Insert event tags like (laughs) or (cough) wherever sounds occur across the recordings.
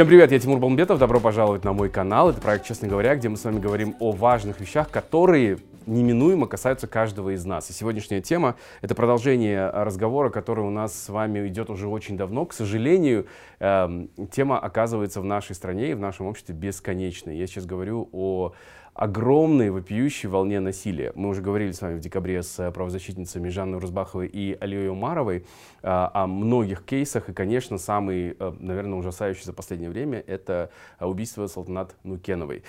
Всем привет, я Тимур Балмбетов, добро пожаловать на мой канал. Это проект «Честно говоря», где мы с вами говорим о важных вещах, которые неминуемо касаются каждого из нас. И сегодняшняя тема — это продолжение разговора, который у нас с вами идет уже очень давно. К сожалению, э, тема оказывается в нашей стране и в нашем обществе бесконечной. Я сейчас говорю о огромной вопиющей волне насилия. Мы уже говорили с вами в декабре с э, правозащитницами Жанной Рузбаховой и Алией Умаровой а, о многих кейсах. И, конечно, самый, э, наверное, ужасающий за последнее время — это убийство Салтанат Нукеновой.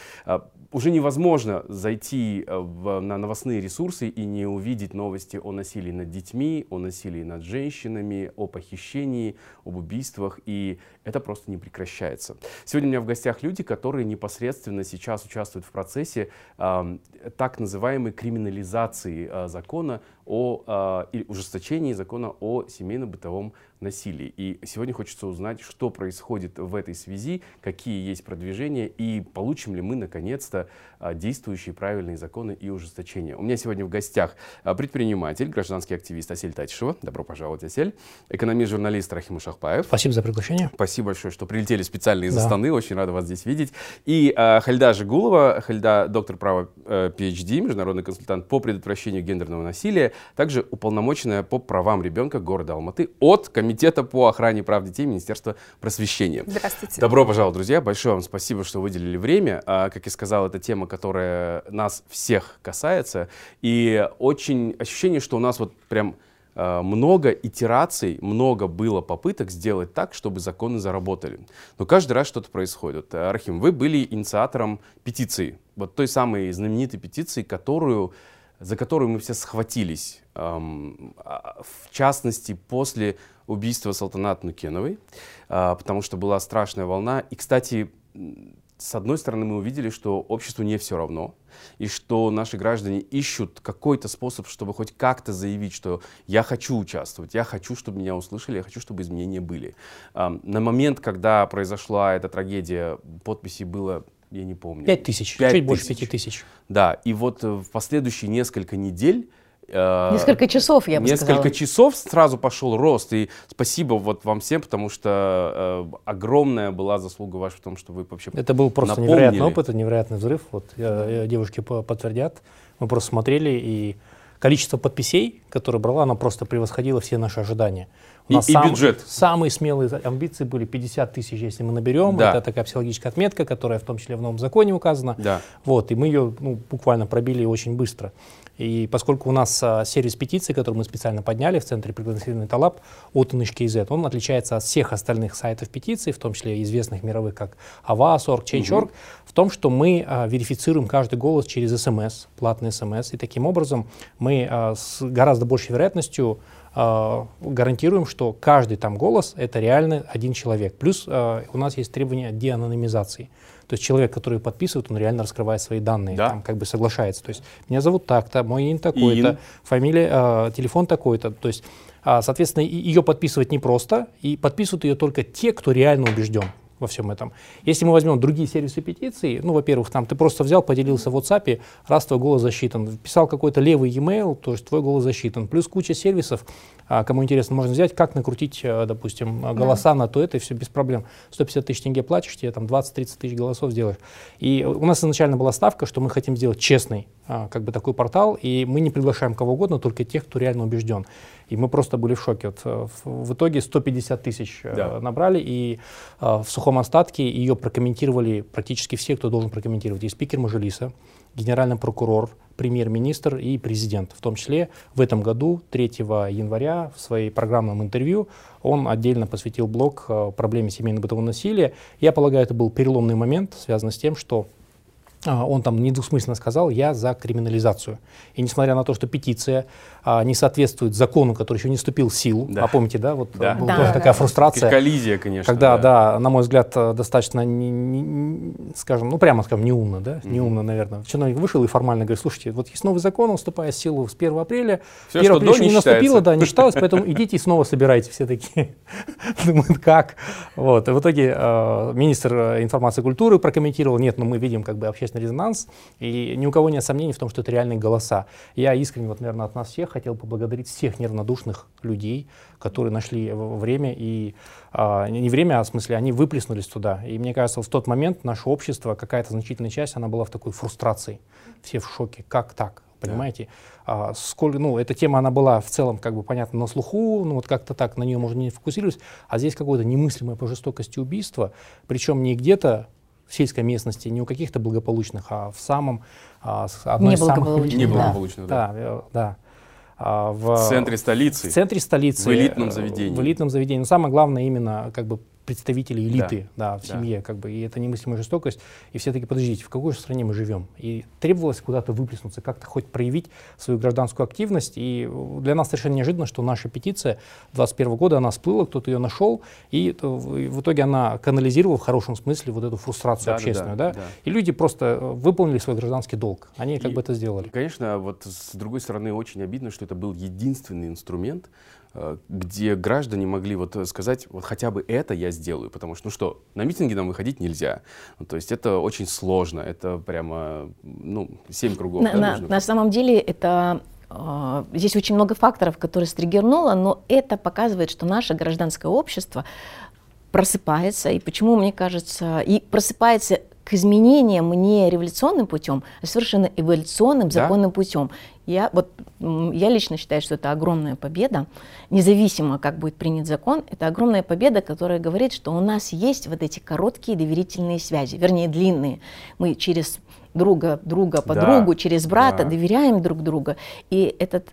Уже невозможно зайти э, в, на новостные ресурсы и не увидеть новости о насилии над детьми, о насилии над женщинами, о похищении, об убийствах. И это просто не прекращается. Сегодня у меня в гостях люди, которые непосредственно сейчас участвуют в процессе э, так называемой криминализации э, закона о э, ужесточении закона о семейно-бытовом насилии. И сегодня хочется узнать, что происходит в этой связи, какие есть продвижения и получим ли мы наконец-то а, действующие правильные законы и ужесточения. У меня сегодня в гостях предприниматель, гражданский активист Асель Татишева. Добро пожаловать, Асель. Экономист-журналист Рахим Шахпаев. Спасибо за приглашение. Спасибо большое, что прилетели специально из да. Астаны. Очень рада вас здесь видеть. И э, Хальда Жигулова, Хальда доктор права э, PhD, международный консультант по предотвращению гендерного насилия, также уполномоченная по правам ребенка города Алматы от Комитета по охране прав детей Министерства просвещения. Здравствуйте. Добро пожаловать, друзья. Большое вам спасибо, что выделили время. А, как я сказал, это тема, которая нас всех касается. И очень ощущение, что у нас вот прям много итераций, много было попыток сделать так, чтобы законы заработали. Но каждый раз что-то происходит. Архим, вы были инициатором петиции, вот той самой знаменитой петиции, которую, за которую мы все схватились. Эм, в частности, после убийства Салтанат Нукеновой, э, потому что была страшная волна. И, кстати, с одной стороны, мы увидели, что обществу не все равно, и что наши граждане ищут какой-то способ, чтобы хоть как-то заявить, что я хочу участвовать, я хочу, чтобы меня услышали, я хочу, чтобы изменения были. На момент, когда произошла эта трагедия, подписей было я не помню. Пять тысяч, чуть больше пяти тысяч. Да, и вот в последующие несколько недель Э, несколько часов, я бы Несколько сказала. часов сразу пошел рост. И спасибо вот вам всем, потому что э, огромная была заслуга ваша в том, что вы вообще Это был просто напомнили. невероятный опыт, невероятный взрыв. Вот я, девушки подтвердят. Мы просто смотрели, и количество подписей, которые брала, оно просто превосходило все наши ожидания. У нас и, сам, и бюджет. Самые смелые амбиции были 50 тысяч, если мы наберем. Да. Это такая психологическая отметка, которая в том числе в новом законе указана. Да. Вот, и мы ее ну, буквально пробили очень быстро. И поскольку у нас а, сервис петиций, который мы специально подняли в центре пригласительный Талаб от NHKZ, он отличается от всех остальных сайтов петиций, в том числе известных мировых, как Avas.org, Change.org, угу. в том, что мы а, верифицируем каждый голос через СМС, платный СМС, и таким образом мы а, с гораздо большей вероятностью гарантируем, что каждый там голос — это реально один человек. Плюс у нас есть требования деанонимизации. То есть человек, который подписывает, он реально раскрывает свои данные, да. там, как бы соглашается. То есть меня зовут так-то, мой имя такой-то, фамилия, э, телефон такой-то. То есть, э, соответственно, ее подписывать непросто, и подписывают ее только те, кто реально убежден во всем этом. Если мы возьмем другие сервисы петиций, ну, во-первых, там ты просто взял, поделился в WhatsApp, раз твой голос засчитан, писал какой-то левый e-mail, то есть твой голос засчитан, плюс куча сервисов, а, кому интересно, можно взять, как накрутить, э, допустим, голоса да. на то, это и все без проблем. 150 тысяч тенге платишь, тебе там 20-30 тысяч голосов сделаешь. И у нас изначально была ставка, что мы хотим сделать честный, а, как бы такой портал, и мы не приглашаем кого угодно, только тех, кто реально убежден. И мы просто были в шоке. Вот, э, в итоге 150 тысяч э, да. набрали, и в сухом остатке ее прокомментировали практически все, кто должен прокомментировать. И спикер Мажилиса, генеральный прокурор, премьер-министр и президент. В том числе в этом году, 3 января, в своей программном интервью, он отдельно посвятил блок э, проблеме семейно-бытового насилия. Я полагаю, это был переломный момент, связанный с тем, что он там недвусмысленно сказал, я за криминализацию. И несмотря на то, что петиция а, не соответствует закону, который еще не вступил в силу, да. а помните, да, вот да. была да, такая да. фрустрация. Коллизия, конечно. Когда, да, да на мой взгляд, э, достаточно, не, не, скажем, ну прямо скажем, неумно, да, mm-hmm. неумно, наверное. Чиновник вышел и формально говорит, слушайте, вот есть новый закон, он вступает в силу с 1 апреля, Все, 1 апреля еще не, не наступило, да, не считалось, поэтому (laughs) идите и снова собирайте все такие. (laughs) Думают, как? Вот, и в итоге э, министр э, информации и культуры прокомментировал, нет, ну мы видим как бы общественное общественный резонанс, и ни у кого нет сомнений в том, что это реальные голоса. Я искренне, вот, наверное, от нас всех хотел поблагодарить всех неравнодушных людей, которые нашли время и а, не время, а в смысле они выплеснулись туда. И мне кажется, в тот момент наше общество, какая-то значительная часть, она была в такой фрустрации. Все в шоке. Как так? Понимаете? Да. А, сколько, ну, эта тема, она была в целом, как бы, понятно, на слуху, ну, вот как-то так, на нее, можно не фокусировались, а здесь какое-то немыслимое по жестокости убийство, причем не где-то в сельской местности, не у каких-то благополучных, а в самом, а, одной из самых... Неблагополучных, да. Да, да. да. А, в, в центре столицы. В центре столицы. В элитном заведении. В элитном заведении. Но самое главное именно как бы представители элиты да. Да, в семье, да. как бы, и это немыслимая жестокость. И все таки подождите, в какой же стране мы живем? И требовалось куда-то выплеснуться, как-то хоть проявить свою гражданскую активность. И для нас совершенно неожиданно, что наша петиция 2021 года, она всплыла, кто-то ее нашел, и в итоге она канализировала в хорошем смысле вот эту фрустрацию да, общественную. Да, да, да. И люди просто э, выполнили свой гражданский долг. Они как и, бы это сделали. Конечно, вот с другой стороны, очень обидно, что это был единственный инструмент, где граждане могли вот э, сказать, вот хотя бы это я сделаю, потому что, ну что, на митинги нам выходить нельзя. Ну, то есть это очень сложно, это прямо, ну, семь кругов. На, да, на, на самом деле это э, Здесь очень много факторов, которые стригернуло, но это показывает, что наше гражданское общество просыпается, и почему, мне кажется, и просыпается к изменениям не революционным путем, а совершенно эволюционным, да? законным путем. Я, вот, я лично считаю, что это огромная победа, независимо, как будет принят закон, это огромная победа, которая говорит, что у нас есть вот эти короткие доверительные связи, вернее, длинные. Мы через друга, друга, подругу, да, через брата да. доверяем друг другу. И этот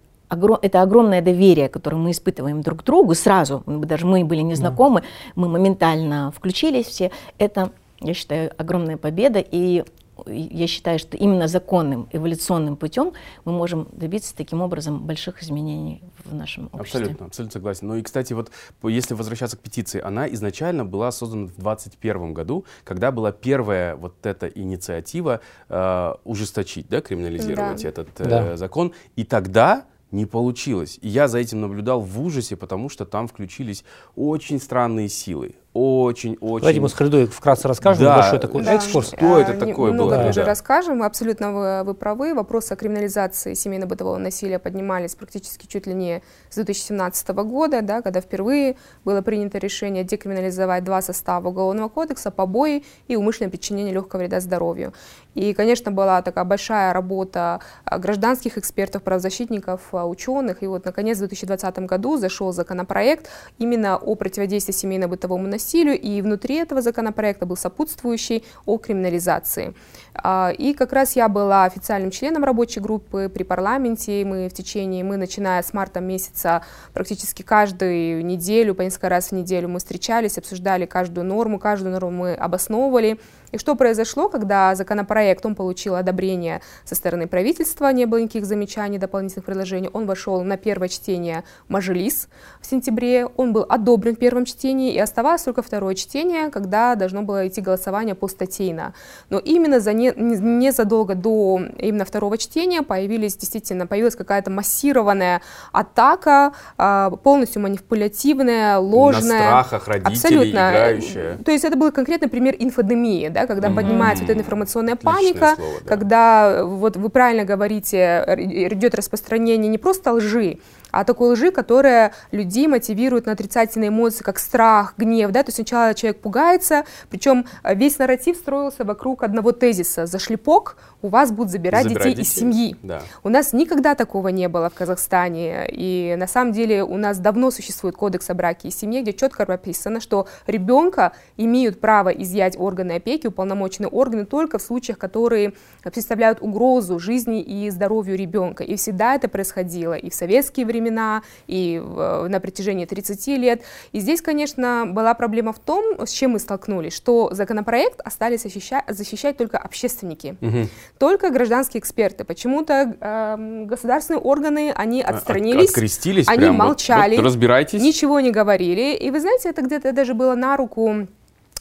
это огромное доверие, которое мы испытываем друг к другу сразу, даже мы были незнакомы, да. мы моментально включились все, это я считаю, огромная победа. И я считаю, что именно законным эволюционным путем мы можем добиться таким образом больших изменений в нашем обществе. Абсолютно, абсолютно согласен. Ну и, кстати, вот если возвращаться к петиции, она изначально была создана в 2021 году, когда была первая вот эта инициатива э, ужесточить, да, криминализировать да. этот э, да. закон. И тогда не получилось. И я за этим наблюдал в ужасе, потому что там включились очень странные силы очень-очень... Давайте мы с Хридой вкратце расскажем, да, большой такой да. экскурс. Что это такое много было? тоже да. расскажем, абсолютно вы, вы правы. Вопросы о криминализации семейно-бытового насилия поднимались практически чуть ли не с 2017 года, да, когда впервые было принято решение декриминализовать два состава Уголовного кодекса, побои и умышленное причинение легкого вреда здоровью. И, конечно, была такая большая работа а, гражданских экспертов, правозащитников, а, ученых. И вот, наконец, в 2020 году зашел законопроект именно о противодействии семейно-бытовому насилию насилию, и внутри этого законопроекта был сопутствующий о криминализации. А, и как раз я была официальным членом рабочей группы при парламенте. Мы в течение, мы начиная с марта месяца практически каждую неделю, по несколько раз в неделю мы встречались, обсуждали каждую норму, каждую норму мы обосновывали. И что произошло, когда законопроект, он получил одобрение со стороны правительства, не было никаких замечаний, дополнительных предложений, он вошел на первое чтение Мажилис в сентябре, он был одобрен в первом чтении, и оставалось только второе чтение, когда должно было идти голосование по статейно. Но именно за не, незадолго до именно второго чтения появились действительно, появилась какая-то массированная атака, а, полностью манипулятивная, ложная. На страхах родителей, абсолютно. играющая. То есть это был конкретный пример инфодемии, да, когда mm-hmm. поднимается вот эта информационная паника, слово, да. когда, вот вы правильно говорите, идет распространение не просто лжи, а такой лжи, которая людей мотивирует на отрицательные эмоции, как страх, гнев, да, то есть сначала человек пугается, причем э, весь нарратив строился вокруг одного тезиса, за шлепок у вас будут забирать, забирать детей, детей из семьи. Да. У нас никогда такого не было в Казахстане, и на самом деле у нас давно существует кодекс о браке и семье, где четко прописано, что ребенка имеют право изъять органы опеки, уполномоченные органы только в случаях, которые представляют угрозу жизни и здоровью ребенка, и всегда это происходило и в советские времена, времена, и на протяжении 30 лет. И здесь, конечно, была проблема в том, с чем мы столкнулись, что законопроект остались защищать, защищать только общественники, угу. только гражданские эксперты. Почему-то э, государственные органы, они а, отстранились, Открестились они прям, молчали, вот, вот разбирайтесь. ничего не говорили. И вы знаете, это где-то даже было на руку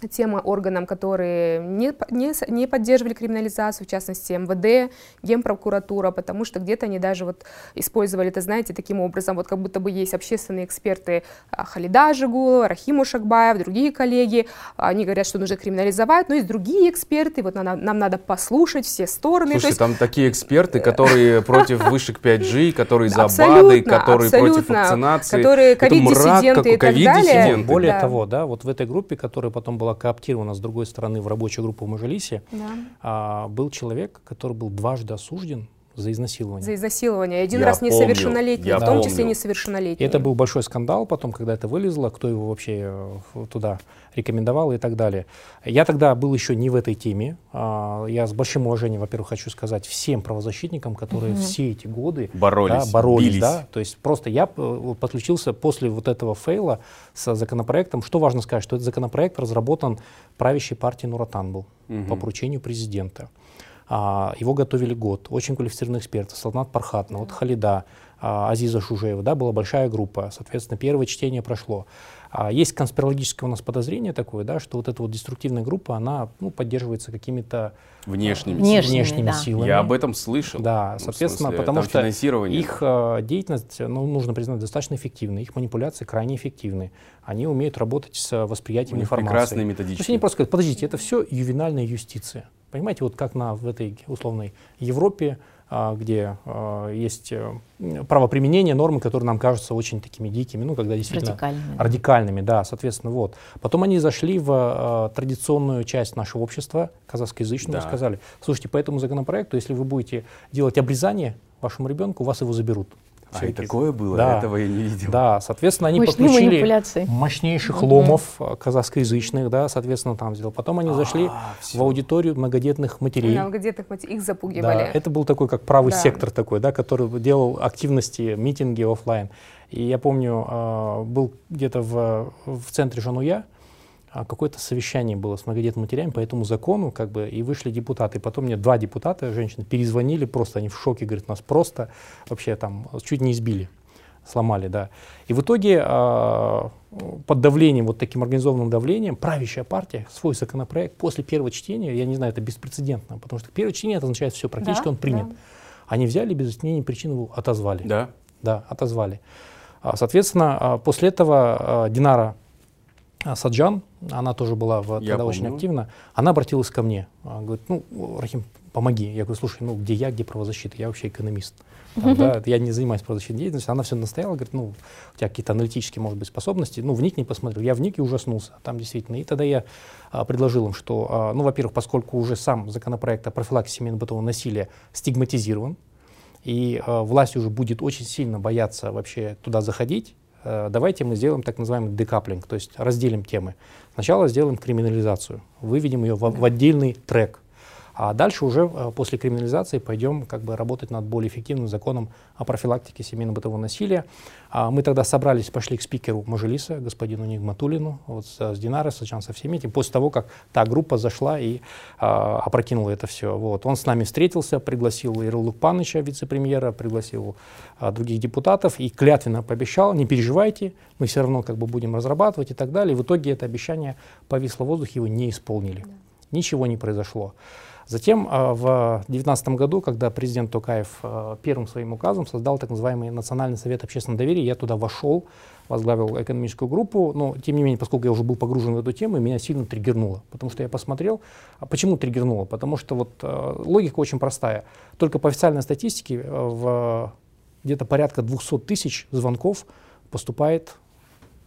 тем органам, которые не, не, не поддерживали криминализацию, в частности МВД, Генпрокуратура, потому что где-то они даже вот использовали это, знаете, таким образом, вот как будто бы есть общественные эксперты а, Халида Жигулова, Рахиму Шакбаев, другие коллеги, они говорят, что нужно криминализовать, но есть другие эксперты, вот нам, нам надо послушать все стороны. Слушайте, есть... там такие эксперты, которые против вышек 5G, (laughs) которые за БАДы, которые против вакцинации. Которые ковид-диссиденты и так далее. Более того, да, вот в этой группе, которая потом была была кооптирована с другой стороны в рабочую группу в Мажилисе, да. а, был человек, который был дважды осужден за изнасилование. За изнасилование. Один я раз несовершеннолетний, в том помню. числе несовершеннолетний. И это был большой скандал потом, когда это вылезло, кто его вообще э, туда рекомендовал и так далее. Я тогда был еще не в этой теме. А, я с большим уважением, во-первых, хочу сказать всем правозащитникам, которые угу. все эти годы боролись, да, боролись бились. да, то есть просто я э, подключился после вот этого фейла с законопроектом. Что важно сказать, что этот законопроект разработан правящей партией Нуратан был угу. по поручению президента. А, его готовили год. Очень квалифицированные эксперты. Салнат Пархатна, вот Халида, а, Азиза Шужеева. Да, была большая группа. Соответственно, первое чтение прошло. А, есть конспирологическое у нас подозрение такое, да, что вот эта вот деструктивная группа, она ну, поддерживается какими-то внешними, внешними, внешними да. силами. Я об этом слышал. Да, соответственно, смысле, потому что их э, деятельность, ну, нужно признать, достаточно эффективна, их манипуляции крайне эффективны. Они умеют работать с восприятием информации. Прекрасные методички. То есть они просто говорят, подождите, это все ювенальная юстиция. Понимаете, вот как на, в этой условной Европе, а, где а, есть а, правоприменение, нормы, которые нам кажутся очень такими дикими, ну, когда действительно радикальными, радикальными да, соответственно, вот. Потом они зашли в а, традиционную часть нашего общества, казахскоязычную, да. и сказали, слушайте, по этому законопроекту, если вы будете делать обрезание вашему ребенку, вас его заберут. А и такое было? Да. Этого я не видел. Да, соответственно, они Мощные подключили мощнейших ломов э, казахскоязычных, да, соответственно, там сделал. Потом они зашли а, в аудиторию многодетных матерей. Многодетных матерей, их запугивали. Да, это был такой, как правый да. сектор такой, да, который делал активности, митинги офлайн. И я помню, э, был где-то в, в центре Жануя, какое-то совещание было с многодетными матерями по этому закону, как бы, и вышли депутаты. И потом мне два депутата, женщины, перезвонили просто, они в шоке, говорят, нас просто вообще там чуть не избили, сломали, да. И в итоге э, под давлением, вот таким организованным давлением, правящая партия свой законопроект после первого чтения, я не знаю, это беспрецедентно, потому что первое чтение это означает все, практически да, он принят. Да. Они взяли без изменения причин его отозвали. Да? Да, отозвали. А, соответственно, а, после этого а, Динара а Саджан, она тоже была в, тогда помню. очень активна, она обратилась ко мне, говорит, ну, Рахим, помоги. Я говорю, слушай, ну, где я, где правозащита? Я вообще экономист. Там, да, я не занимаюсь правозащитной деятельностью. Она все настояла, говорит, ну, у тебя какие-то аналитические, может быть, способности, ну, вникни, посмотрел. Я вник и ужаснулся, там действительно. И тогда я а, предложил им, что, а, ну, во-первых, поскольку уже сам законопроект о профилактике семейного бытового насилия стигматизирован, и а, власть уже будет очень сильно бояться вообще туда заходить, давайте мы сделаем так называемый декаплинг, то есть разделим темы. Сначала сделаем криминализацию, выведем ее в, в отдельный трек, а дальше уже э, после криминализации пойдем как бы работать над более эффективным законом о профилактике семейно-бытового насилия. А мы тогда собрались, пошли к спикеру Мажилиса, господину Нигматулину, вот с, с Динарой, с со всеми этим, после того, как та группа зашла и а, опрокинула это все. Вот. Он с нами встретился, пригласил Ирлук Паныча, вице-премьера, пригласил а, других депутатов и клятвенно пообещал, не переживайте, мы все равно как бы будем разрабатывать и так далее. И в итоге это обещание повисло в воздухе, его не исполнили. Ничего не произошло. Затем а, в 2019 году, когда президент Токаев а, первым своим указом создал так называемый Национальный совет общественного доверия, я туда вошел, возглавил экономическую группу, но тем не менее, поскольку я уже был погружен в эту тему, меня сильно триггернуло, потому что я посмотрел, а почему триггернуло? Потому что вот логика очень простая. Только по официальной статистике в где-то порядка 200 тысяч звонков поступает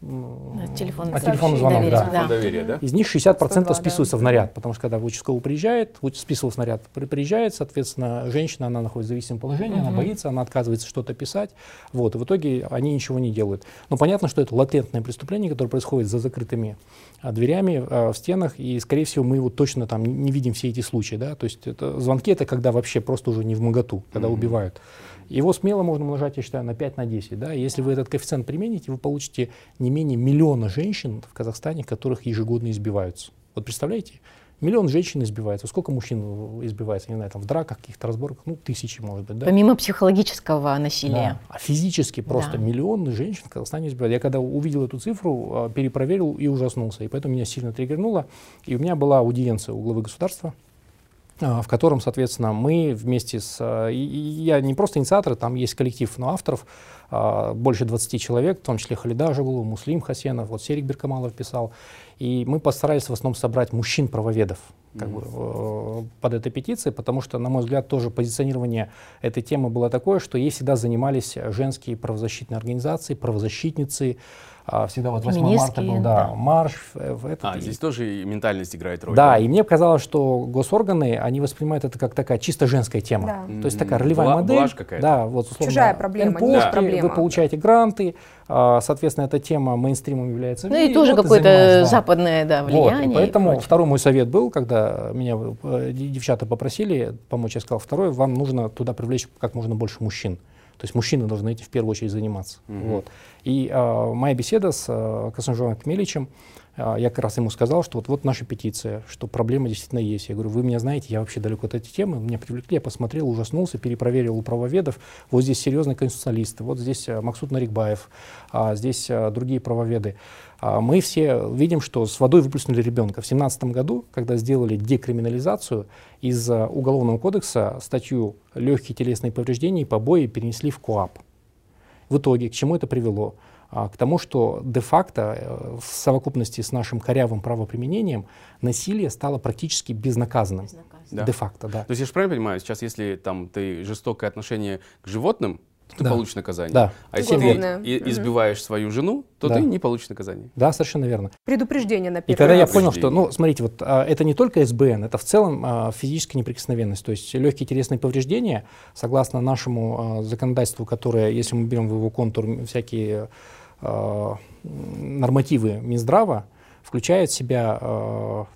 Телефон, а телефонный звонок, доверия, да. Доверия, да. Из них 60% 102, списываются да. в наряд, потому что когда в участковый приезжает, списывал снаряд, приезжает, соответственно, женщина, она находится в зависимом положении, угу. она боится, она отказывается что-то писать, вот, и в итоге они ничего не делают. Но понятно, что это латентное преступление, которое происходит за закрытыми а, дверями а, в стенах, и, скорее всего, мы его точно там не видим все эти случаи, да, то есть это, звонки это когда вообще просто уже не в моготу, когда угу. убивают. Его смело можно умножать, я считаю, на 5 на 10. Да? Если вы этот коэффициент примените, вы получите не менее миллиона женщин в Казахстане, которых ежегодно избиваются. Вот представляете? Миллион женщин избивается. Сколько мужчин избивается, не знаю, там в драках, каких-то разборках? Ну, тысячи, может быть, да? Помимо психологического насилия. Да. А физически просто да. миллионы женщин в Казахстане избивают. Я когда увидел эту цифру, а, перепроверил и ужаснулся. И поэтому меня сильно триггернуло. И у меня была аудиенция у главы государства, в котором, соответственно, мы вместе с... А, я не просто инициатор, там есть коллектив но авторов, больше 20 человек, в том числе Халида Жигулу, Муслим Хасенов, вот Серик Беркамалов писал. И мы постарались в основном собрать мужчин-правоведов как mm-hmm. бы, э, под этой петицией, потому что, на мой взгляд, тоже позиционирование этой темы было такое, что ей всегда занимались женские правозащитные организации, правозащитницы, а, всегда вот 8 марта был, да, да. марш. В этот, а, здесь тоже и ментальность играет роль. Да, да, и мне казалось, что госорганы, они воспринимают это как такая чисто женская тема. Да. То есть такая ролевая Бла- модель. какая-то. Да, вот условно. Чужая проблема, НПО, да. проблема. Вы получаете гранты, а, соответственно, эта тема мейнстримом является. Ну и, и тоже вот какое-то западное да, влияние. Вот, поэтому второй мой совет был, когда меня э, девчата попросили помочь, я сказал, второй, вам нужно туда привлечь как можно больше мужчин. То есть мужчины должны этим в первую очередь заниматься. Mm-hmm. Вот. И э, моя беседа с э, Касанжовым Кмеличем, я как раз ему сказал, что вот, вот наша петиция, что проблема действительно есть. Я говорю, вы меня знаете, я вообще далеко от этой темы, меня привлекли, я посмотрел, ужаснулся, перепроверил у правоведов. Вот здесь серьезные конституционалисты, вот здесь э, Максут Нарикбаев, а здесь э, другие правоведы. А мы все видим, что с водой выплеснули ребенка. В 2017 году, когда сделали декриминализацию, из Уголовного кодекса статью «Легкие телесные повреждения и побои» перенесли в КОАП. В итоге к чему это привело? А, к тому, что де-факто э, в совокупности с нашим корявым правоприменением насилие стало практически безнаказанным. Безнаказанным. Да. Де-факто, да. То есть я же правильно понимаю, сейчас если там ты жестокое отношение к животным, ты да. получишь наказание. Да. А если ты и, избиваешь свою жену, то да. ты не получишь наказание. Да, совершенно верно. Предупреждение на первый И когда я понял, что, ну, смотрите, вот а, это не только СБН, это в целом а, физическая неприкосновенность. То есть легкие телесные повреждения, согласно нашему а, законодательству, которое, если мы берем в его контур всякие нормативы Минздрава, включает в себя а,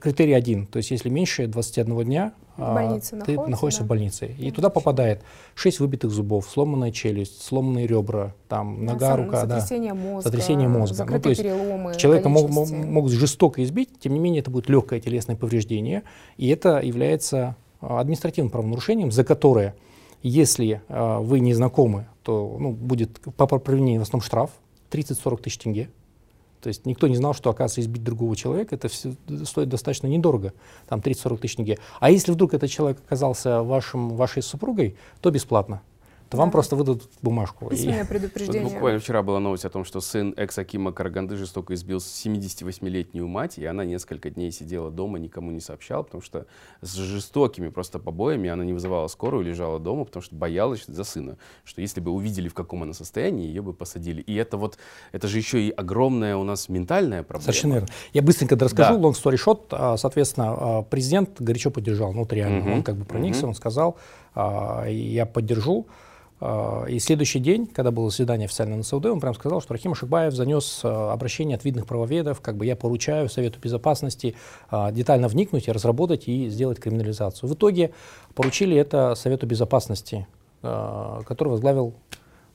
критерий один. То есть если меньше 21 дня, а, ты находишься да. в больнице. И туда попадает 6 выбитых зубов, сломанная челюсть, сломанные ребра, там, да, нога, рука. Сотрясение да, мозга. Сотрясение мозга. Ну, то есть переломы, человека мог, могут жестоко избить, тем не менее это будет легкое телесное повреждение. И это является административным правонарушением, за которое, если э, вы не знакомы, то ну, будет по провинению в основном штраф 30-40 тысяч тенге. То есть никто не знал, что, оказывается, избить другого человека, это все стоит достаточно недорого, там 30-40 тысяч тенге. А если вдруг этот человек оказался вашим, вашей супругой, то бесплатно то да. вам просто выдадут бумажку. Письменное (laughs) предупреждение. Вот буквально вчера была новость о том, что сын экс-акима Караганды жестоко избил 78-летнюю мать, и она несколько дней сидела дома, никому не сообщала, потому что с жестокими просто побоями она не вызывала скорую, лежала дома, потому что боялась за сына, что если бы увидели, в каком она состоянии, ее бы посадили. И это вот, это же еще и огромная у нас ментальная проблема. Совершенно верно. Я быстренько расскажу, да. long story short. А, соответственно, а, президент горячо поддержал, ну, вот реально, угу. он как бы проникся, угу. он сказал, а, я поддержу. И следующий день, когда было заседание официально на СУД, он прям сказал, что Рахим Ашикбаев занес а, обращение от видных правоведов, как бы я поручаю Совету Безопасности а, детально вникнуть и разработать и сделать криминализацию. В итоге поручили это Совету Безопасности, который возглавил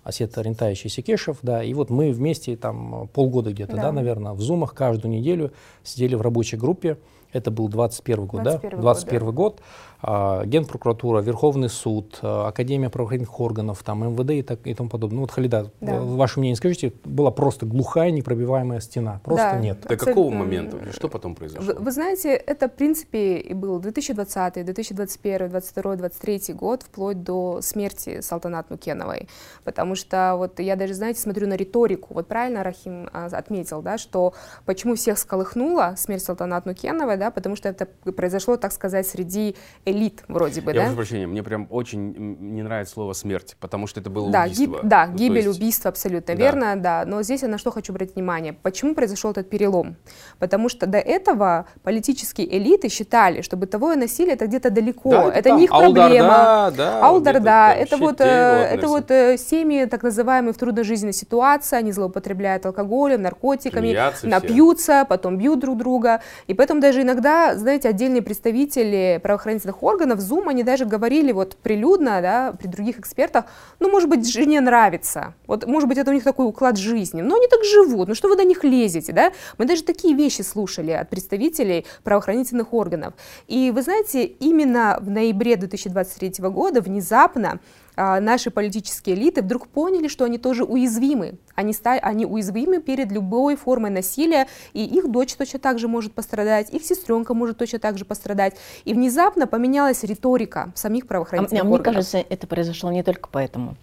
Осет Рентаевич Исикешев, да, и вот мы вместе там полгода где-то, да. да, наверное, в зумах каждую неделю сидели в рабочей группе, это был 21 год, 21 да? 21 год, да. год. А, Генпрокуратура, Верховный суд, а, Академия правоохранительных органов, там, МВД и, так, и тому подобное. Ну вот, Халида, да. ваше мнение скажите, была просто глухая, непробиваемая стена, просто да, нет. До какого момента? Что потом произошло? Вы, вы знаете, это, в принципе, и был 2020, 2021, 2022, 2023 год, вплоть до смерти Салтанат Нукеновой. Потому что вот я даже, знаете, смотрю на риторику. Вот правильно Рахим а, отметил, да, что почему всех сколыхнула смерть Салтанат Нукеновой, да, потому что это произошло, так сказать, среди элит вроде бы, Я да? прошу прощения, мне прям очень не нравится слово «смерть», потому что это было да, убийство. Гиб, да, ну, гибель, есть... убийство, абсолютно да. верно, да. Но здесь я на что хочу обратить внимание. Почему произошел этот перелом? Потому что до этого политические элиты считали, что бытовое насилие это где-то далеко, да, это, это не их проблема. Да, да, Алдар, да, это вот, э, это вот э, семьи, так называемые в трудножизненной ситуации, они злоупотребляют алкоголем, наркотиками, Смеяться напьются, все. потом бьют друг друга. И поэтому даже иногда, знаете, отдельные представители правоохранительных органов, Zoom, они даже говорили вот прилюдно, да, при других экспертах, ну, может быть, жене нравится, вот, может быть, это у них такой уклад жизни, но они так живут, ну, что вы до них лезете, да? Мы даже такие вещи слушали от представителей правоохранительных органов. И вы знаете, именно в ноябре 2023 года внезапно наши политические элиты вдруг поняли, что они тоже уязвимы. Они, стали, они уязвимы перед любой формой насилия, и их дочь точно так же может пострадать, их сестренка может точно так же пострадать. И внезапно поменялась риторика самих правоохранительных а, органов. Мне кажется, это произошло не только поэтому.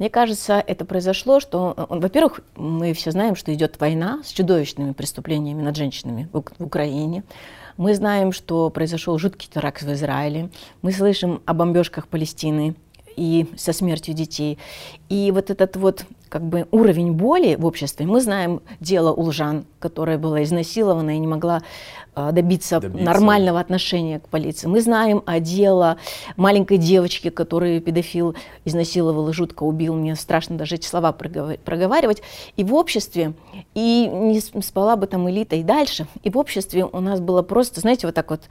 Мне кажется, это произошло, что, э, во-первых, мы все знаем, что идет война с чудовищными преступлениями над женщинами в Украине. Мы знаем, что произошел жуткий теракт в Израиле. Мы слышим о бомбежках Палестины и со смертью детей. И вот этот вот как бы уровень боли в обществе. Мы знаем дело Улжан, которая была изнасилована и не могла э, добиться, добиться нормального отношения к полиции. Мы знаем о дело маленькой девочки, которую педофил изнасиловал и жутко убил. Мне страшно даже эти слова проговаривать. И в обществе, и не спала бы там элита и дальше, и в обществе у нас было просто, знаете, вот так вот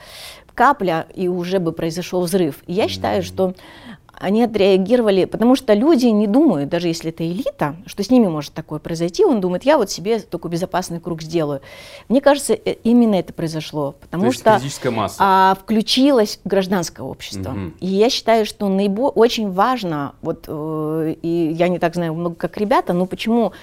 капля, и уже бы произошел взрыв. И я считаю, mm-hmm. что они отреагировали, потому что люди не думают, даже если это элита, что с ними может такое произойти, он думает, я вот себе только безопасный круг сделаю. Мне кажется, э, именно это произошло, потому что а, включилось гражданское общество. Угу. И я считаю, что наибо... очень важно, вот, э, и я не так знаю много как ребята, но почему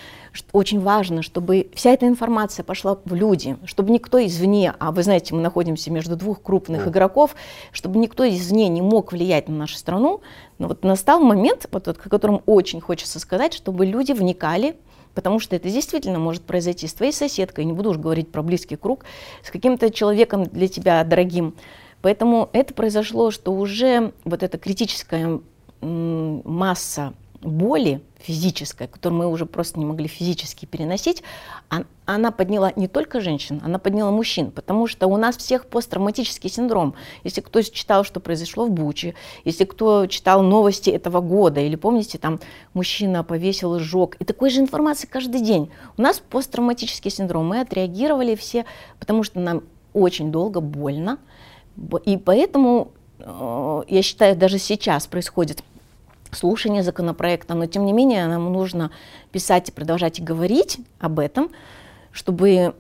очень важно, чтобы вся эта информация пошла в люди, чтобы никто извне, а вы знаете, мы находимся между двух крупных игроков, чтобы никто извне не мог влиять на нашу страну. Но вот настал момент, вот, вот, о котором очень хочется сказать, чтобы люди вникали потому что это действительно может произойти с твоей соседкой, не буду уж говорить про близкий круг, с каким-то человеком для тебя дорогим. Поэтому это произошло, что уже вот эта критическая масса боли физическая, которую мы уже просто не могли физически переносить, она подняла не только женщин, она подняла мужчин, потому что у нас всех посттравматический синдром. Если кто читал, что произошло в Буче, если кто читал новости этого года, или помните, там мужчина повесил сжег, и такой же информации каждый день. У нас посттравматический синдром, мы отреагировали все, потому что нам очень долго больно, и поэтому э, я считаю, даже сейчас происходит слушания законопроекта, но тем не менее нам нужно писать и продолжать говорить об этом, чтобы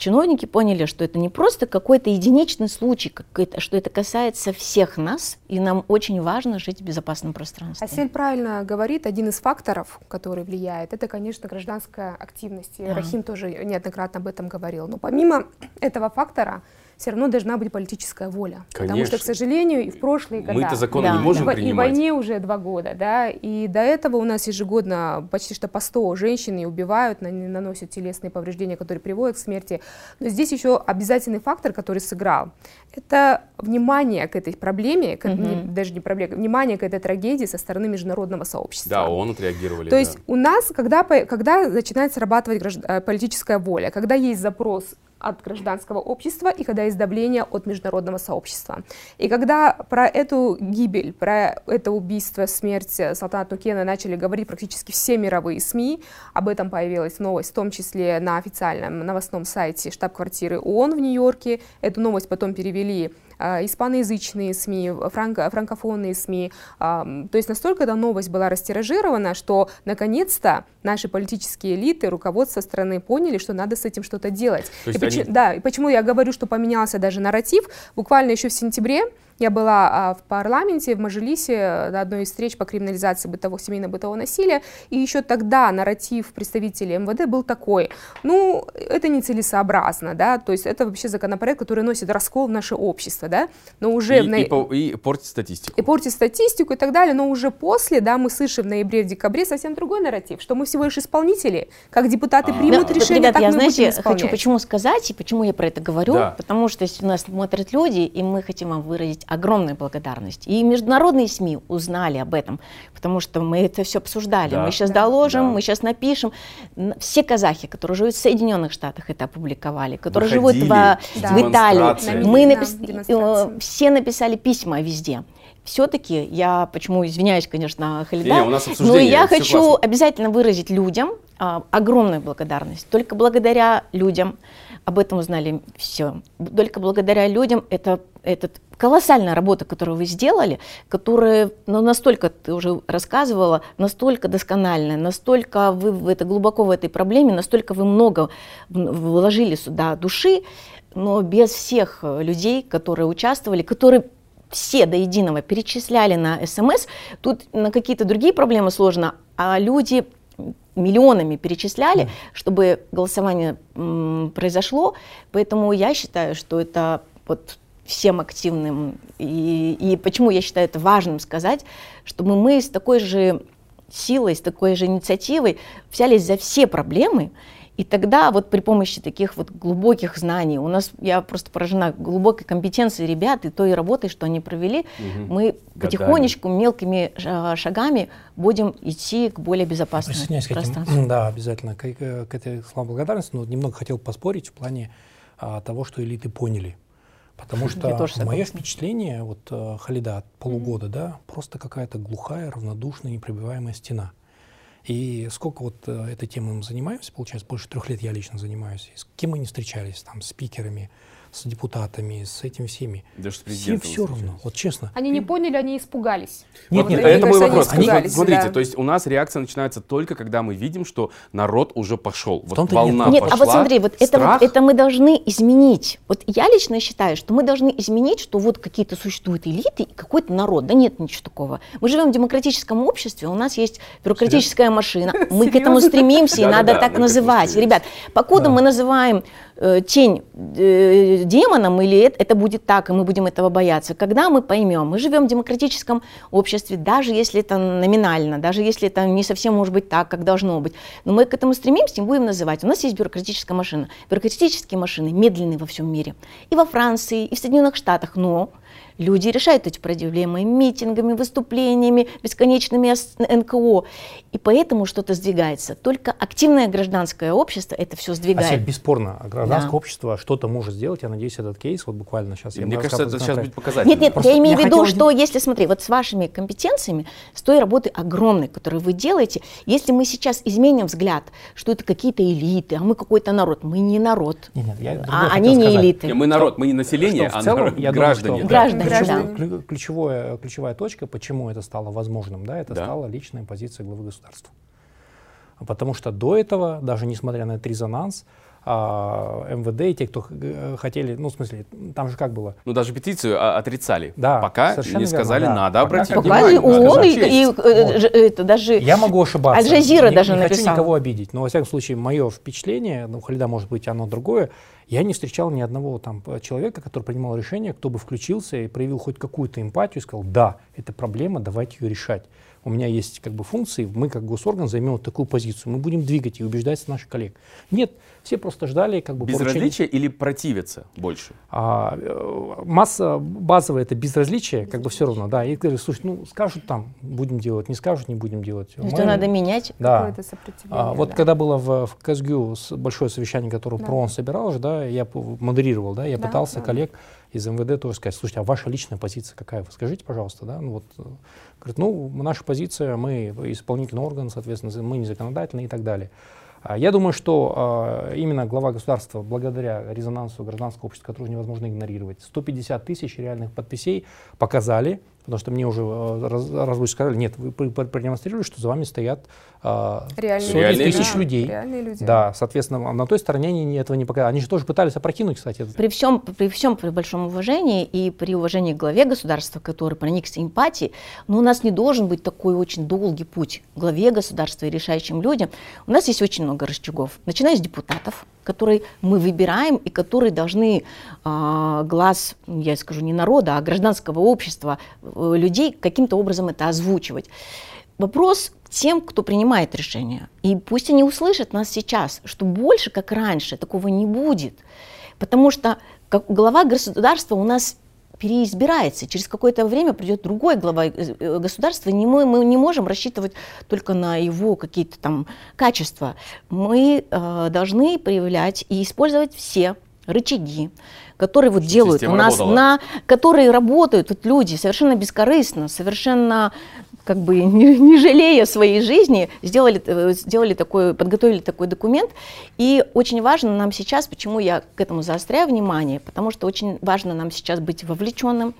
чиновники поняли, что это не просто какой-то единичный случай, что это касается всех нас, и нам очень важно жить в безопасном пространстве. Асель правильно говорит, один из факторов, который влияет, это, конечно, гражданская активность. И да. Рахим тоже неоднократно об этом говорил. Но помимо этого фактора, все равно должна быть политическая воля. Конечно. Потому что, к сожалению, и в прошлые года... Мы-то законы да. не можем и, принимать. И войне уже два года, да, и до этого у нас ежегодно почти что по 100 женщин убивают, наносят телесные повреждения, которые приводят к смерти. Но здесь еще обязательный фактор, который сыграл, это внимание к этой проблеме, к, угу. не, даже не проблеме, внимание к этой трагедии со стороны международного сообщества. Да, ООН отреагировали. То да. есть у нас, когда, когда начинает срабатывать гражд... Э, политическая воля, когда есть запрос от гражданского общества и когда есть давление от международного сообщества. И когда про эту гибель, про это убийство, смерть Салтаната Нукена начали говорить практически все мировые СМИ, об этом появилась новость, в том числе на официальном новостном сайте штаб-квартиры ООН в Нью-Йорке. Эту новость потом перевели а, испаноязычные СМИ, франко, франкофонные СМИ. А, то есть настолько эта новость была растиражирована, что наконец-то наши политические элиты, руководство страны поняли, что надо с этим что-то делать. И они... Да, и почему я говорю, что поменялся даже нарратив. Буквально еще в сентябре я была а, в парламенте, в Мажилисе на одной из встреч по криминализации бытового, семейно-бытового насилия, и еще тогда нарратив представителей МВД был такой, ну, это нецелесообразно, да, то есть это вообще законопроект, который носит раскол в наше общество, да, но уже... И, в на... и, по, и портит статистику. И портит статистику и так далее, но уже после, да, мы слышим в ноябре, в декабре совсем другой нарратив, что мы всего лишь исполнители, как депутаты а. примут да, решение, ребят, так я, мы знаете, будем хочу почему сказать и почему я про это говорю, да. потому что если нас смотрят люди, и мы хотим вам выразить огромную благодарность. И международные СМИ узнали об этом, потому что мы это все обсуждали. Да. Мы сейчас доложим, да. мы сейчас напишем. Все казахи, которые живут в Соединенных Штатах, это опубликовали, которые Выходили, живут в, да. в Италии. Мы напис... Э, все написали письма везде. Все-таки я, почему извиняюсь, конечно, Халида, но я хочу классно. обязательно выразить людям, а, огромная благодарность. Только благодаря людям, об этом узнали все, только благодаря людям это, этот колоссальная работа, которую вы сделали, которая ну, настолько, ты уже рассказывала, настолько доскональная, настолько вы в это, глубоко в этой проблеме, настолько вы много вложили сюда души, но без всех э, людей, которые участвовали, которые все до единого перечисляли на СМС, тут на какие-то другие проблемы сложно, а люди миллионами перечисляли, чтобы голосование произошло. Поэтому я считаю, что это вот всем активным. И, и почему я считаю это важным сказать, чтобы мы с такой же силой, с такой же инициативой взялись за все проблемы, и тогда вот при помощи таких вот глубоких знаний, у нас, я просто поражена глубокой компетенцией ребят и той работой, что они провели, угу. мы Годами. потихонечку, мелкими шагами будем идти к более безопасному пространству. (clears throat) Да, обязательно к, к этой словам благодарности, но немного хотел поспорить в плане а, того, что элиты поняли. Потому (laughs) что мое впечатление, вот э, Халида, от полугода, mm-hmm. да, просто какая-то глухая, равнодушная, непробиваемая стена. И сколько вот э, этой темой мы занимаемся, получается, больше трех лет я лично занимаюсь. с кем мы не встречались, там, спикерами, с депутатами, с этими всеми. Даже с Всем все равно, вот честно. Они не поняли, они испугались. Нет, нет, это мой вопрос. Они, смотрите, да. то есть у нас реакция начинается только, когда мы видим, что народ уже пошел. Вот волна нет. пошла. Нет, а вот смотри, вот это, вот это мы должны изменить. Вот я лично считаю, что мы должны изменить, что вот какие-то существуют элиты и какой-то народ. Да нет ничего такого. Мы живем в демократическом обществе, у нас есть бюрократическая Серьезно? машина. (laughs) Мы Серьезно? к этому стремимся, и надо так называть. Ребят, покуда мы называем тень э, демоном, или это, это будет так, и мы будем этого бояться. Когда мы поймем, мы живем в демократическом обществе, даже если это номинально, даже если это не совсем может быть так, как должно быть, но мы к этому стремимся и будем называть. У нас есть бюрократическая машина. Бюрократические машины медленные во всем мире. И во Франции, и в Соединенных Штатах, но Люди решают эти проблемы митингами, выступлениями, бесконечными НКО. И поэтому что-то сдвигается. Только активное гражданское общество это все сдвигает. Асель, бесспорно, гражданское да. общество что-то может сделать. Я надеюсь, этот кейс, вот буквально сейчас... Мне кажется, это сейчас будет показать. Нет, нет, Просто я имею в виду, что один... если, смотри, вот с вашими компетенциями, с той работы огромной, которую вы делаете, если мы сейчас изменим взгляд, что это какие-то элиты, а мы какой-то народ, мы не народ, нет, нет, я а они не сказать. элиты. Нет, мы народ, мы не население, а целом, народ, граждане. Думаю, граждане ключевой, ключевое, ключевая точка, почему это стало возможным, да, это да. стала личная позиция главы государства. Потому что до этого, даже несмотря на этот резонанс, МВД и те, кто хотели, ну, в смысле, там же как было? Ну, даже петицию а, отрицали. Да, Пока не сказали, верно, да. надо Пока обратить внимание. ООН и, и, вот. это даже... Я могу ошибаться. Аль-Джазира даже не написал. Не хочу никого обидеть, но, во всяком случае, мое впечатление, ну, Халида, может быть, оно другое, я не встречал ни одного там человека, который принимал решение, кто бы включился и проявил хоть какую-то эмпатию и сказал, да, это проблема, давайте ее решать у меня есть как бы функции, мы как госорган займем вот такую позицию, мы будем двигать и убеждать наших коллег. Нет, все просто ждали как бы Безразличие поручения. или противиться больше? А, э, масса базовая это безразличие, как бы все равно, да. И говорят, слушай, ну скажут там, будем делать, не скажут, не будем делать. Что мы, надо менять? Да. Какое-то сопротивление. А, вот да. когда было в, в КСГЮ большое совещание, которое да. ПРОН собирал уже, да, я модерировал, да, я да, пытался да. коллег из МВД тоже сказать, слушайте, а ваша личная позиция какая? Вы скажите, пожалуйста, да, ну вот э, Говорит, ну, наша позиция, мы исполнительный орган, соответственно, мы не законодательный и так далее. А я думаю, что а, именно глава государства, благодаря резонансу гражданского общества, который невозможно игнорировать, 150 тысяч реальных подписей показали, Потому что мне уже э, раз, разлучно сказали, нет, вы продемонстрировали, что за вами стоят э, Реальные сотни тысяч людей. Реальные люди. Да, соответственно, на той стороне они этого не показали. Они же тоже пытались опрокинуть, кстати. При всем, при всем при большом уважении и при уважении к главе государства, который проникся эмпатией, но у нас не должен быть такой очень долгий путь к главе государства и решающим людям. У нас есть очень много рычагов, начиная с депутатов, которые мы выбираем и которые должны э, глаз, я скажу, не народа, а гражданского общества, э, людей каким-то образом это озвучивать. Вопрос тем, кто принимает решения. И пусть они услышат нас сейчас, что больше, как раньше, такого не будет. Потому что как глава государства у нас переизбирается. Через какое-то время придет другой глава э, государства. Не мы, мы не можем рассчитывать только на его какие-то там качества. Мы э, должны проявлять и использовать все рычаги, которые вот делают у нас, на, которые работают вот люди совершенно бескорыстно, совершенно как бы (laughs) не, не жалея своей жизни, сделали, э, сделали такой, подготовили такой документ. И очень важно нам сейчас, почему я к этому заостряю внимание, потому что очень важно нам сейчас быть вовлеченным.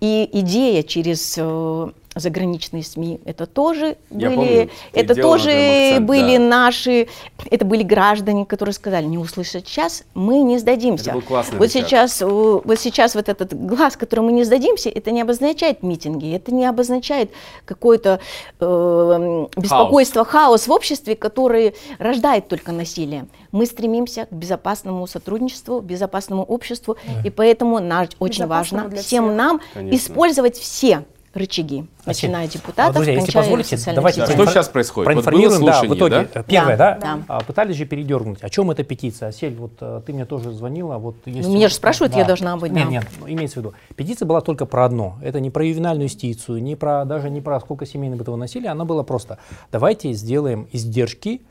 И идея через э, заграничные СМИ, это тоже Я были, помню, это тоже акцент, были да. наши, это были граждане, которые сказали, не услышать сейчас, мы не сдадимся. Это был классный вот сейчас, вот сейчас вот этот глаз, который мы не сдадимся, это не обозначает митинги, это не обозначает какое-то э, беспокойство, хаос. хаос в обществе, который рождает только насилие. Мы стремимся к безопасному сотрудничеству, безопасному обществу, да. и поэтому наш, очень важно всем нам Конечно. использовать все рычаги, начиная депутатов, а, Друзья, если позволите, давайте да. Что сейчас происходит? Проинформируем, вот да, в итоге, да? первое, да, да? да. пытались же передернуть. О чем эта петиция? Асель, вот э, ты мне тоже звонила. Вот есть ну, меня же спрашивают, да. я должна быть. Нет, да. нет, ну, имеется в виду. Петиция была только про одно. Это не про ювенальную юстицию, не про, даже не про сколько семейного бытового насилия. Она была просто, давайте сделаем издержки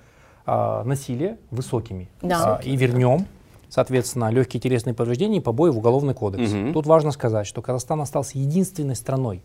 а, насилия высокими да. а, и вернем соответственно, легкие телесные повреждения и побои в Уголовный кодекс. Угу. Тут важно сказать, что Казахстан остался единственной страной,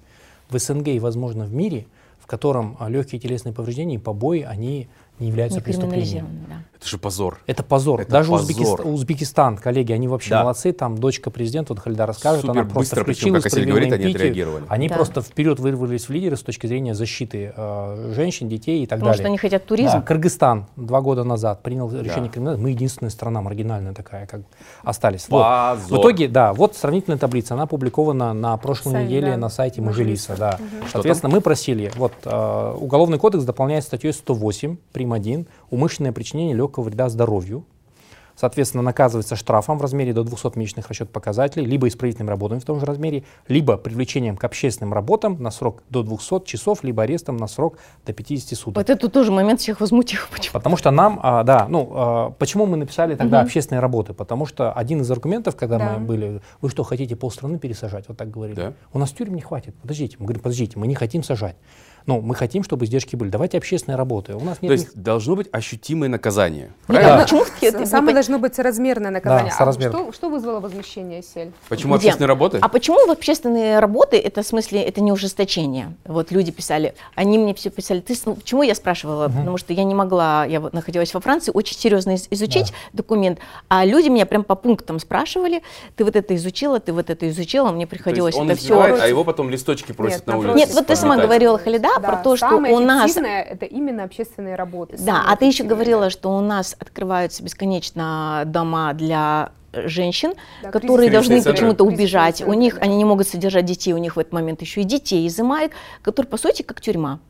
в СНГ и, возможно, в мире, в котором а, легкие телесные повреждения и побои, они не являются не преступлением. Да. Это же позор. Это позор. Это Даже позор. Узбекистан, Узбекистан, коллеги, они вообще да. молодцы. Там дочка президента, вот Хальда расскажет, Супер она просто быстро, включила причем, как говорит, они отреагировали. Они да. просто вперед вырвались в лидеры с точки зрения защиты э, женщин, детей и так Потому далее. Потому что они хотят туризм. Да. Кыргызстан два года назад принял да. решение криминала. Мы единственная страна маргинальная такая, как остались. Вот. В итоге, да, вот сравнительная таблица, она опубликована на прошлой Сайт, неделе да. на сайте Мажилиса. Да. Угу. Соответственно, мы просили, вот э, Уголовный кодекс дополняет статьей 108, прим. 1, умышленное причинение легкого вреда здоровью. Соответственно, наказывается штрафом в размере до 200 месячных расчет показателей, либо исправительными работами в том же размере, либо привлечением к общественным работам на срок до 200 часов, либо арестом на срок до 50 суток. Вот это тоже момент всех возмутил. (laughs) Почему? Потому что нам, а, да, ну, а, почему мы написали тогда угу. общественные работы? Потому что один из аргументов, когда да. мы были, вы что, хотите полстраны пересажать? Вот так говорили. Да. У нас тюрем не хватит. Подождите. Мы говорим, подождите, мы не хотим сажать. Но мы хотим, чтобы издержки были. Давайте общественные работы. У нас нет... То есть должно быть ощутимое наказание. Правильно? Да. Это Самое должно быть соразмерное наказание. Да, а что, что вызвало возмущение сель? Почему Где? общественные работы? А почему в общественные работы, это в смысле, это не ужесточение? Вот люди писали, они мне все писали, ты, почему я спрашивала? Угу. Потому что я не могла, я находилась во Франции, очень серьезно изучить да. документ, а люди меня прям по пунктам спрашивали, ты вот это изучила, ты вот это изучила, мне приходилось это все... А его потом листочки просят Нет, на улице. Нет, вот ты сама говорила, Халида, да, про то, что у нас... это именно общественные работы. Да, а ты еще говорила, что у нас открываются бесконечно дома для женщин, да, которые должны почему-то убежать. У них они не могут содержать детей, у них в этот момент еще и детей изымают, которые по сути как тюрьма.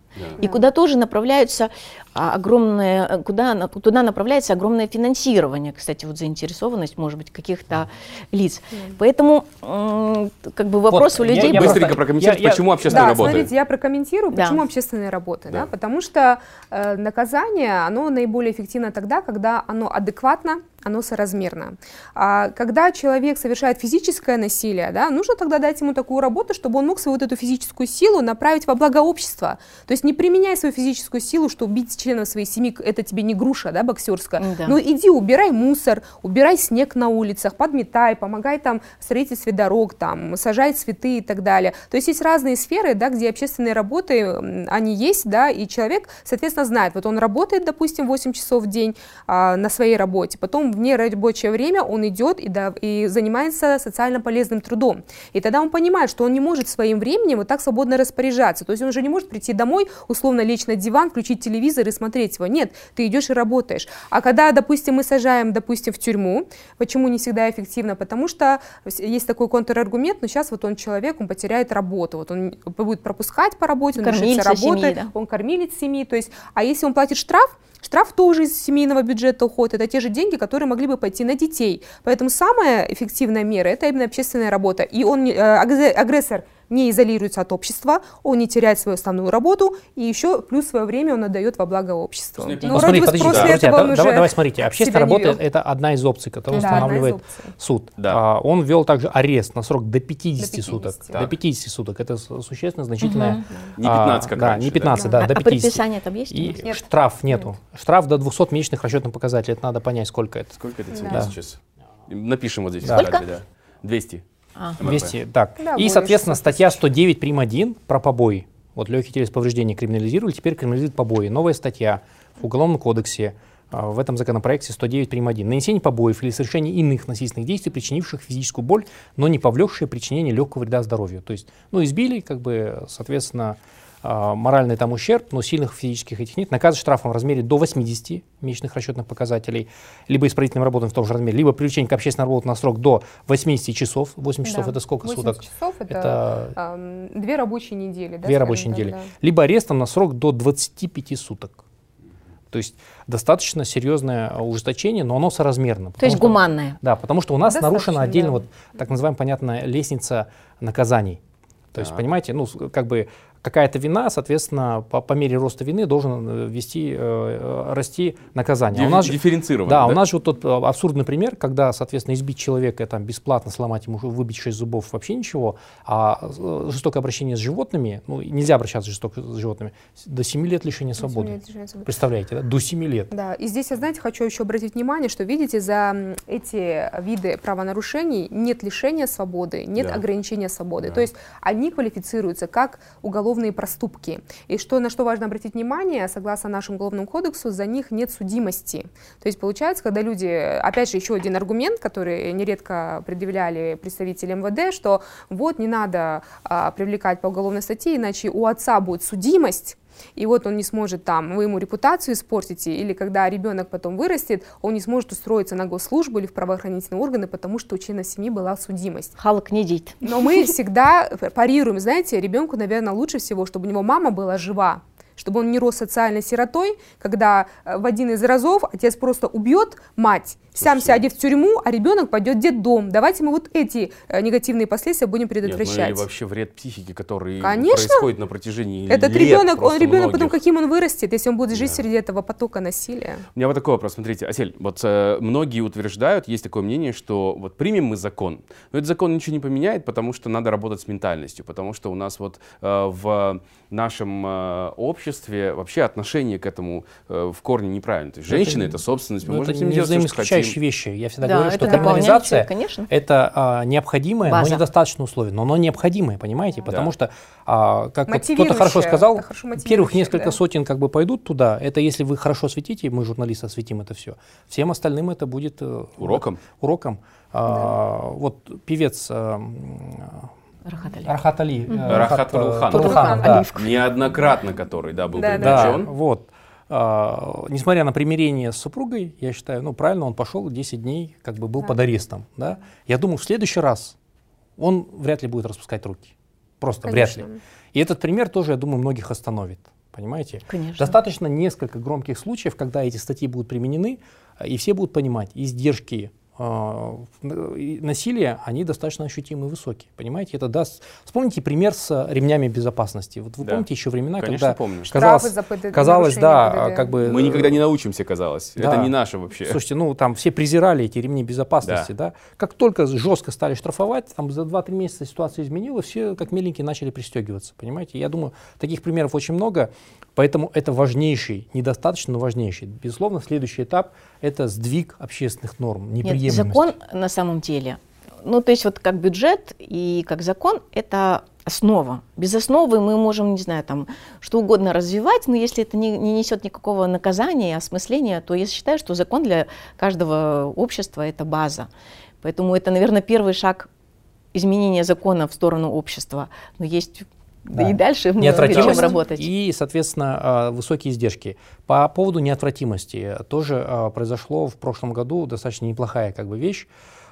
И куда тоже направляются огромное, куда, туда направляется огромное финансирование, кстати, вот заинтересованность, может быть, каких-то лиц. Поэтому как бы вопрос вот, у людей... Я, я быстренько прокомментировать, я, почему общественные да, работы. смотрите, я прокомментирую, да. почему общественные работы. Да. Да? Потому что э, наказание, оно наиболее эффективно тогда, когда оно адекватно, оно соразмерно. А когда человек совершает физическое насилие, да, нужно тогда дать ему такую работу, чтобы он мог свою вот эту физическую силу направить во благо общества. То есть не применяй свою физическую силу, что убить членов своей семьи, это тебе не груша, да, боксерская. Да. Но иди, убирай мусор, убирай снег на улицах, подметай, помогай там в строительстве дорог, там, сажай цветы и так далее. То есть есть разные сферы, да, где общественные работы, они есть, да, и человек, соответственно, знает, вот он работает, допустим, 8 часов в день а, на своей работе, потом в нерабочее время он идет и, да, и занимается социально полезным трудом. И тогда он понимает, что он не может своим временем вот так свободно распоряжаться. То есть он уже не может прийти домой, условно лечь на диван, включить телевизор и смотреть его. Нет, ты идешь и работаешь. А когда, допустим, мы сажаем, допустим, в тюрьму, почему не всегда эффективно? Потому что есть такой контраргумент, но сейчас вот он человек, он потеряет работу, вот он будет пропускать по работе, он лишится работы, семьи, да? он кормилец семьи, то есть, а если он платит штраф, Штраф тоже из семейного бюджета уходит. Это те же деньги, которые могли бы пойти на детей. Поэтому самая эффективная мера – это именно общественная работа. И он, э, агрессор не изолируется от общества, он не теряет свою основную работу, и еще плюс свое время он отдает во благо обществу. Ну, ну бы после да, этого да, он давай, давай смотрите, общественная работа – это одна из опций, которую да, устанавливает суд. Да. А, он ввел также арест на срок до 50, до 50 суток. Так. До 50 суток. Это существенно значительное. Угу. Не 15, как а, раньше. Да, не 15, да, да, а, до 50. А предписание там есть? И Нет. штраф нету. Нет. Штраф до 200 месячных расчетных показателей. Это надо понять, сколько это. Сколько это да. сейчас? Напишем вот здесь. Сколько? 200. А. 200, так. Да, и, соответственно, статья 109 прим. 1 про побои Вот легкие телесные повреждения криминализировали, теперь криминализируют побои. Новая статья в Уголовном кодексе а, в этом законопроекте 109 прим. 1. Нанесение побоев или совершение иных насильственных действий, причинивших физическую боль, но не повлекшие причинение легкого вреда здоровью. То есть, ну, избили, как бы, соответственно, а, моральный там ущерб, но сильных физических этих нет, наказывать штрафом в размере до 80 месячных расчетных показателей, либо исправительным работам в том же размере, либо привлечение к общественной работе на срок до 80 часов. 8 часов да. это сколько 80 суток? часов это, это э, две рабочие недели. Да, две рабочие так, недели. Да. Либо арестом на срок до 25 суток. То есть достаточно серьезное ужесточение, но оно соразмерно. То есть что, гуманное. Да, потому что у нас достаточно, нарушена отдельно да. вот так называемая понятная лестница наказаний. То есть, понимаете, ну, как бы какая-то вина, соответственно, по, по мере роста вины должен э, вести, э, э, расти наказание. Диф, у нас дифференцированно. Да, да, у нас же вот тот э, абсурдный пример, когда, соответственно, избить человека, там, бесплатно сломать ему, выбить 6 зубов, вообще ничего, а жестокое обращение с животными, ну, нельзя обращаться жестоко с животными, до 7 лет лишения свободы. Лет лишения свободы. Представляете, да? До 7 лет. Да, и здесь, я, знаете, хочу еще обратить внимание, что, видите, за эти виды правонарушений нет лишения свободы, нет да. ограничения свободы. Да. То есть они квалифицируются как уголовные проступки ошибки. И что, на что важно обратить внимание, согласно нашему уголовному кодексу, за них нет судимости. То есть получается, когда люди, опять же, еще один аргумент, который нередко предъявляли представители МВД, что вот не надо а, привлекать по уголовной статье, иначе у отца будет судимость, и вот он не сможет там, вы ему репутацию испортите, или когда ребенок потом вырастет, он не сможет устроиться на госслужбу или в правоохранительные органы, потому что у члена семьи была судимость. Халк не дит. Но мы всегда парируем, знаете, ребенку, наверное, лучше всего, чтобы у него мама была жива, чтобы он не рос социальной сиротой, когда э, в один из разов отец просто убьет мать, сам сядет в тюрьму, а ребенок пойдет в детдом. Давайте мы вот эти э, негативные последствия будем предотвращать. Нет, ну или вообще вред психики, который Конечно. происходит на протяжении Этот лет ребенок, он ребенок потом каким он вырастет, если он будет жить да. среди этого потока насилия. У меня вот такой вопрос, смотрите, Асель, вот э, многие утверждают, есть такое мнение, что вот примем мы закон, но этот закон ничего не поменяет, потому что надо работать с ментальностью, потому что у нас вот э, в нашем э, обществе вообще отношение к этому э, в корне неправильно. То есть женщины это, это собственность, мы ну, можем с ним делать, что хотим вещи. Я всегда да, говорю, что криминализация конечно. это а, необходимое, База. но недостаточное условие, но оно необходимое, понимаете? Потому да. что, а, как кто-то хорошо сказал, первых несколько да. сотен как бы пойдут туда. Это если вы хорошо светите, мы журналисты осветим это все. Всем остальным это будет э, уроком. уроком. А, да. А, вот певец а, Рахат Али. Рахат Али. Угу. Рахат Турхан. Турхан, да. Неоднократно который, да, был да, привлечен. Да, вот. А, несмотря на примирение с супругой, я считаю, ну правильно, он пошел 10 дней, как бы был да. под арестом. Да? Я думаю, в следующий раз он вряд ли будет распускать руки. Просто Конечно. вряд ли. И этот пример тоже, я думаю, многих остановит. Понимаете? Конечно. Достаточно несколько громких случаев, когда эти статьи будут применены, и все будут понимать издержки насилия, они достаточно ощутимые и высокие. Понимаете, это даст... Вспомните пример с ремнями безопасности. Вот вы да. помните еще времена, Конечно, когда помню. казалось, ПД, казалось да, как бы... Мы никогда не научимся, казалось. Да. Это не наше вообще. Слушайте, ну там все презирали эти ремни безопасности, да. да? Как только жестко стали штрафовать, там за 2-3 месяца ситуация изменилась, все как миленькие начали пристегиваться, понимаете? Я думаю, таких примеров очень много, поэтому это важнейший, недостаточно, но важнейший. Безусловно, следующий этап – это сдвиг общественных норм, неприемлемость закон на самом деле, ну то есть вот как бюджет и как закон это основа. Без основы мы можем, не знаю, там что угодно развивать, но если это не, не несет никакого наказания, осмысления, то я считаю, что закон для каждого общества это база. Поэтому это, наверное, первый шаг изменения закона в сторону общества. Но есть да. и дальше мы чем работать. И, соответственно, а, высокие издержки. По поводу неотвратимости тоже а, произошло в прошлом году достаточно неплохая как бы вещь.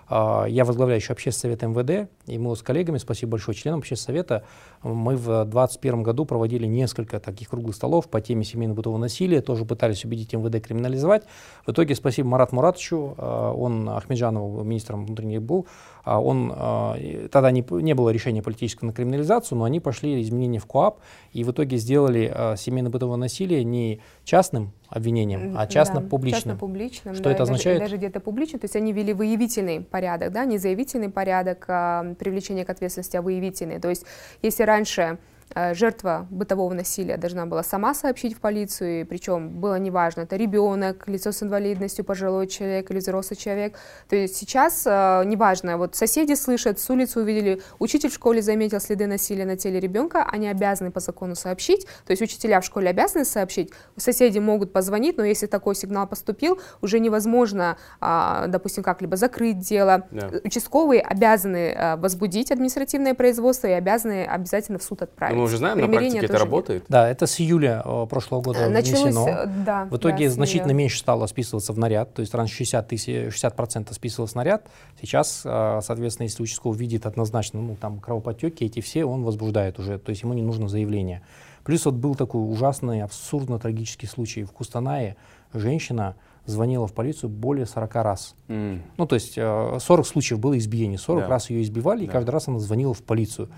А, я возглавляю еще общественный совет МВД, и мы с коллегами, спасибо большое членам общественного совета, мы в 2021 году проводили несколько таких круглых столов по теме семейно-бытового насилия, тоже пытались убедить МВД криминализовать. В итоге спасибо Марат Муратовичу, он Ахмеджанову министром внутренних был, а он, а, тогда не, не было решения политического на криминализацию, но они пошли изменения в КОАП и в итоге сделали а, семейно-бытовое насилие не частным обвинением, а частно-публичным. Да, частно-публичным. Что да, это означает? Даже, даже где-то публично, то есть они ввели выявительный порядок, да, не заявительный порядок а, привлечения к ответственности, а выявительный. То есть если раньше жертва бытового насилия должна была сама сообщить в полицию, и причем было неважно, это ребенок, лицо с инвалидностью, пожилой человек или взрослый человек. То есть сейчас э, неважно, вот соседи слышат, с улицы увидели, учитель в школе заметил следы насилия на теле ребенка, они обязаны по закону сообщить, то есть учителя в школе обязаны сообщить, соседи могут позвонить, но если такой сигнал поступил, уже невозможно, а, допустим, как-либо закрыть дело. Да. Участковые обязаны а, возбудить административное производство и обязаны обязательно в суд отправить. Мы уже знаем, на практике это работает? Нет. Да, это с июля э, прошлого года Началось, внесено. Э, да, в итоге да, значительно меньше стало списываться в наряд, то есть раньше 60 тысяч, 60% списывалось в наряд, сейчас, э, соответственно, если участковый видит однозначно, ну, там, кровоподтеки эти все, он возбуждает уже, то есть ему не нужно заявление. Плюс вот был такой ужасный, абсурдно-трагический случай в Кустанае. Женщина звонила в полицию более 40 раз. Mm. Ну, то есть 40 э, случаев было избиений, 40 да. раз ее избивали, да. и каждый раз она звонила в полицию.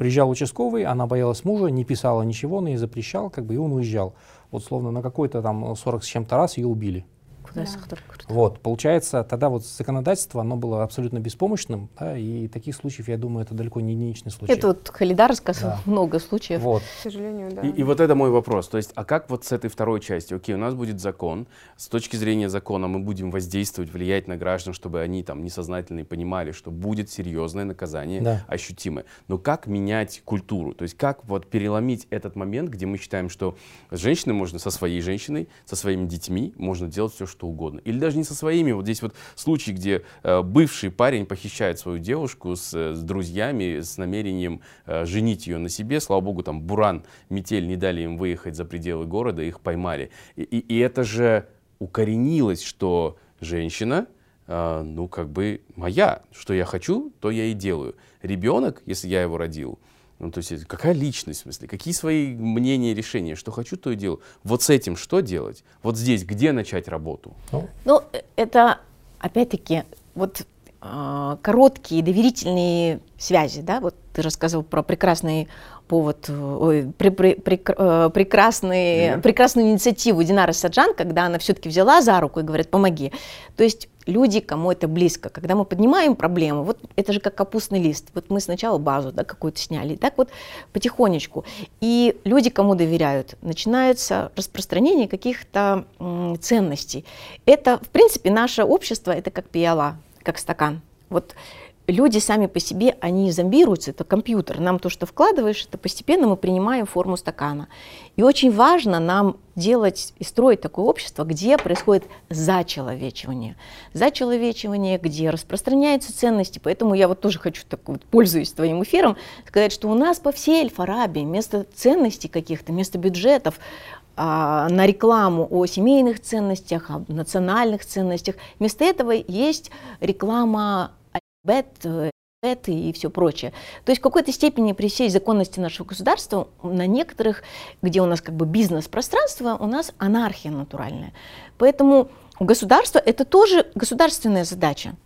Приезжал участковый, она боялась мужа, не писала ничего, он ей запрещал, как бы, и он уезжал. Вот словно на какой-то там 40 с чем-то раз ее убили. Да. Вот, получается, тогда вот законодательство, оно было абсолютно беспомощным, да, и таких случаев, я думаю, это далеко не единичный случай. Это вот Халидар рассказал да. много случаев. Вот. К сожалению, да. И, и вот это мой вопрос. То есть, а как вот с этой второй части? Окей, у нас будет закон. С точки зрения закона мы будем воздействовать, влиять на граждан, чтобы они там несознательно понимали, что будет серьезное наказание, да. ощутимое. Но как менять культуру? То есть, как вот переломить этот момент, где мы считаем, что с женщиной можно, со своей женщиной, со своими детьми можно делать все, что что угодно. Или даже не со своими. Вот здесь вот случай, где э, бывший парень похищает свою девушку с, э, с друзьями с намерением э, женить ее на себе. Слава богу, там буран, метель не дали им выехать за пределы города, их поймали. И, и, и это же укоренилось, что женщина, э, ну, как бы моя. Что я хочу, то я и делаю. Ребенок, если я его родил, ну, то есть какая личность, в смысле, какие свои мнения, решения, что хочу, то и делаю. Вот с этим что делать? Вот здесь, где начать работу? Ну, ну это, опять-таки, вот э, короткие доверительные связи, да, вот ты рассказывал про прекрасный повод, ой, при, при, при, э, прекрасный, yeah. прекрасную инициативу Динары Саджан, когда она все-таки взяла за руку и говорит, помоги. То есть люди, кому это близко. Когда мы поднимаем проблему, вот это же как капустный лист. Вот мы сначала базу да, какую-то сняли, так вот потихонечку. И люди, кому доверяют, начинается распространение каких-то ценностей. Это, в принципе, наше общество, это как пиала, как стакан. Вот люди сами по себе, они зомбируются, это компьютер. Нам то, что вкладываешь, это постепенно мы принимаем форму стакана. И очень важно нам делать и строить такое общество, где происходит зачеловечивание. Зачеловечивание, где распространяются ценности. Поэтому я вот тоже хочу, так вот, пользуясь твоим эфиром, сказать, что у нас по всей Эльфарабии вместо ценностей каких-то, вместо бюджетов, а, на рекламу о семейных ценностях, о национальных ценностях. Вместо этого есть реклама бет, бет и все прочее. То есть в какой-то степени при всей законности нашего государства на некоторых, где у нас как бы бизнес-пространство, у нас анархия натуральная. Поэтому государство это тоже государственная задача.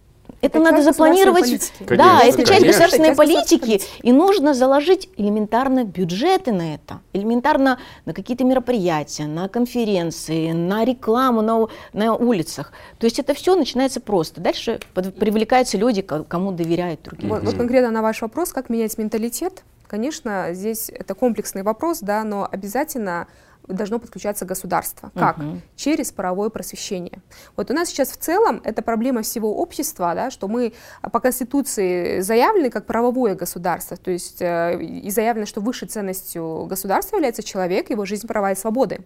Это, это надо запланировать. Конечно, да, это часть конечно. государственной политики. И нужно заложить элементарно бюджеты на это. Элементарно на какие-то мероприятия, на конференции, на рекламу на, на улицах. То есть это все начинается просто. Дальше под, привлекаются люди, кому доверяют другие. Вот, вот конкретно на ваш вопрос, как менять менталитет. Конечно, здесь это комплексный вопрос, да, но обязательно должно подключаться государство. Как? Угу. Через паровое просвещение. Вот у нас сейчас в целом это проблема всего общества, да, что мы по Конституции заявлены как правовое государство, то есть э, и заявлено, что высшей ценностью государства является человек, его жизнь, права и свободы.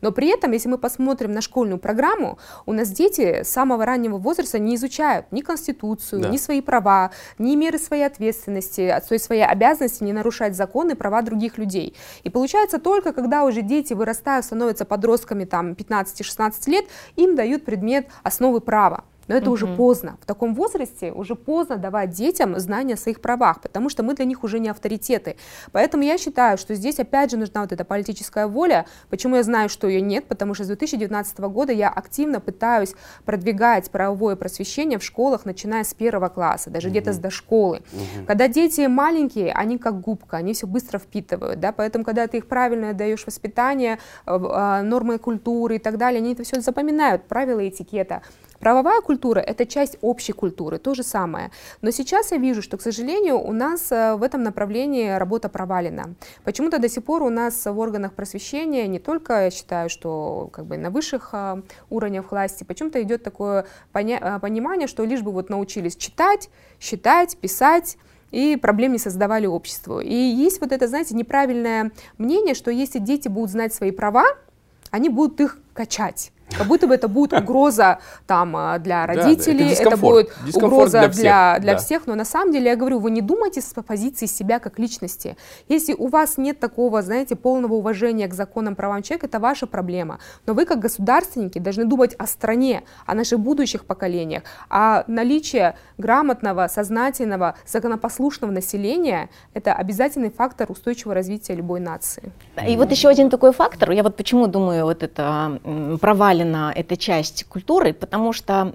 Но при этом, если мы посмотрим на школьную программу, у нас дети с самого раннего возраста не изучают ни Конституцию, да. ни свои права, ни меры своей ответственности, то есть своей обязанности не нарушать законы и права других людей. И получается только, когда уже дети вырастают, становятся подростками там 15-16 лет, им дают предмет основы права. Но это угу. уже поздно. В таком возрасте уже поздно давать детям знания о своих правах, потому что мы для них уже не авторитеты. Поэтому я считаю, что здесь опять же нужна вот эта политическая воля. Почему я знаю, что ее нет? Потому что с 2019 года я активно пытаюсь продвигать правовое просвещение в школах, начиная с первого класса, даже угу. где-то с дошколы. Угу. Когда дети маленькие, они как губка, они все быстро впитывают, да, поэтому когда ты их правильно даешь воспитание, э, а, нормы культуры и так далее, они это все запоминают, правила этикета. Правовая культура – это часть общей культуры, то же самое. Но сейчас я вижу, что, к сожалению, у нас э, в этом направлении работа провалена. Почему-то до сих пор у нас в органах просвещения, не только, я считаю, что как бы на высших э, уровнях власти, почему-то идет такое поня- понимание, что лишь бы вот научились читать, считать, писать, и проблем не создавали обществу. И есть вот это, знаете, неправильное мнение, что если дети будут знать свои права, они будут их качать. Как будто бы это будет угроза там а, для родителей, да, это, это будет угроза для, всех, для, для да. всех, но на самом деле я говорю, вы не думайте с позиции себя как личности. Если у вас нет такого, знаете, полного уважения к законам правам человека, это ваша проблема. Но вы как государственники должны думать о стране, о наших будущих поколениях, а наличие грамотного, сознательного, законопослушного населения – это обязательный фактор устойчивого развития любой нации. И вот еще один такой фактор, я вот почему думаю, вот это провален оставлена эта часть культуры, потому что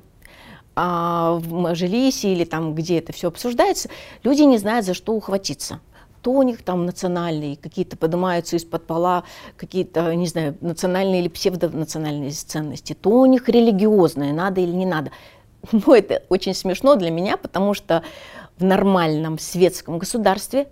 а, в Мажилисе или там, где это все обсуждается, люди не знают, за что ухватиться то у них там национальные, какие-то поднимаются из-под пола, какие-то, не знаю, национальные или псевдонациональные ценности, то у них религиозные, надо или не надо. (laughs) Но это очень смешно для меня, потому что в нормальном светском государстве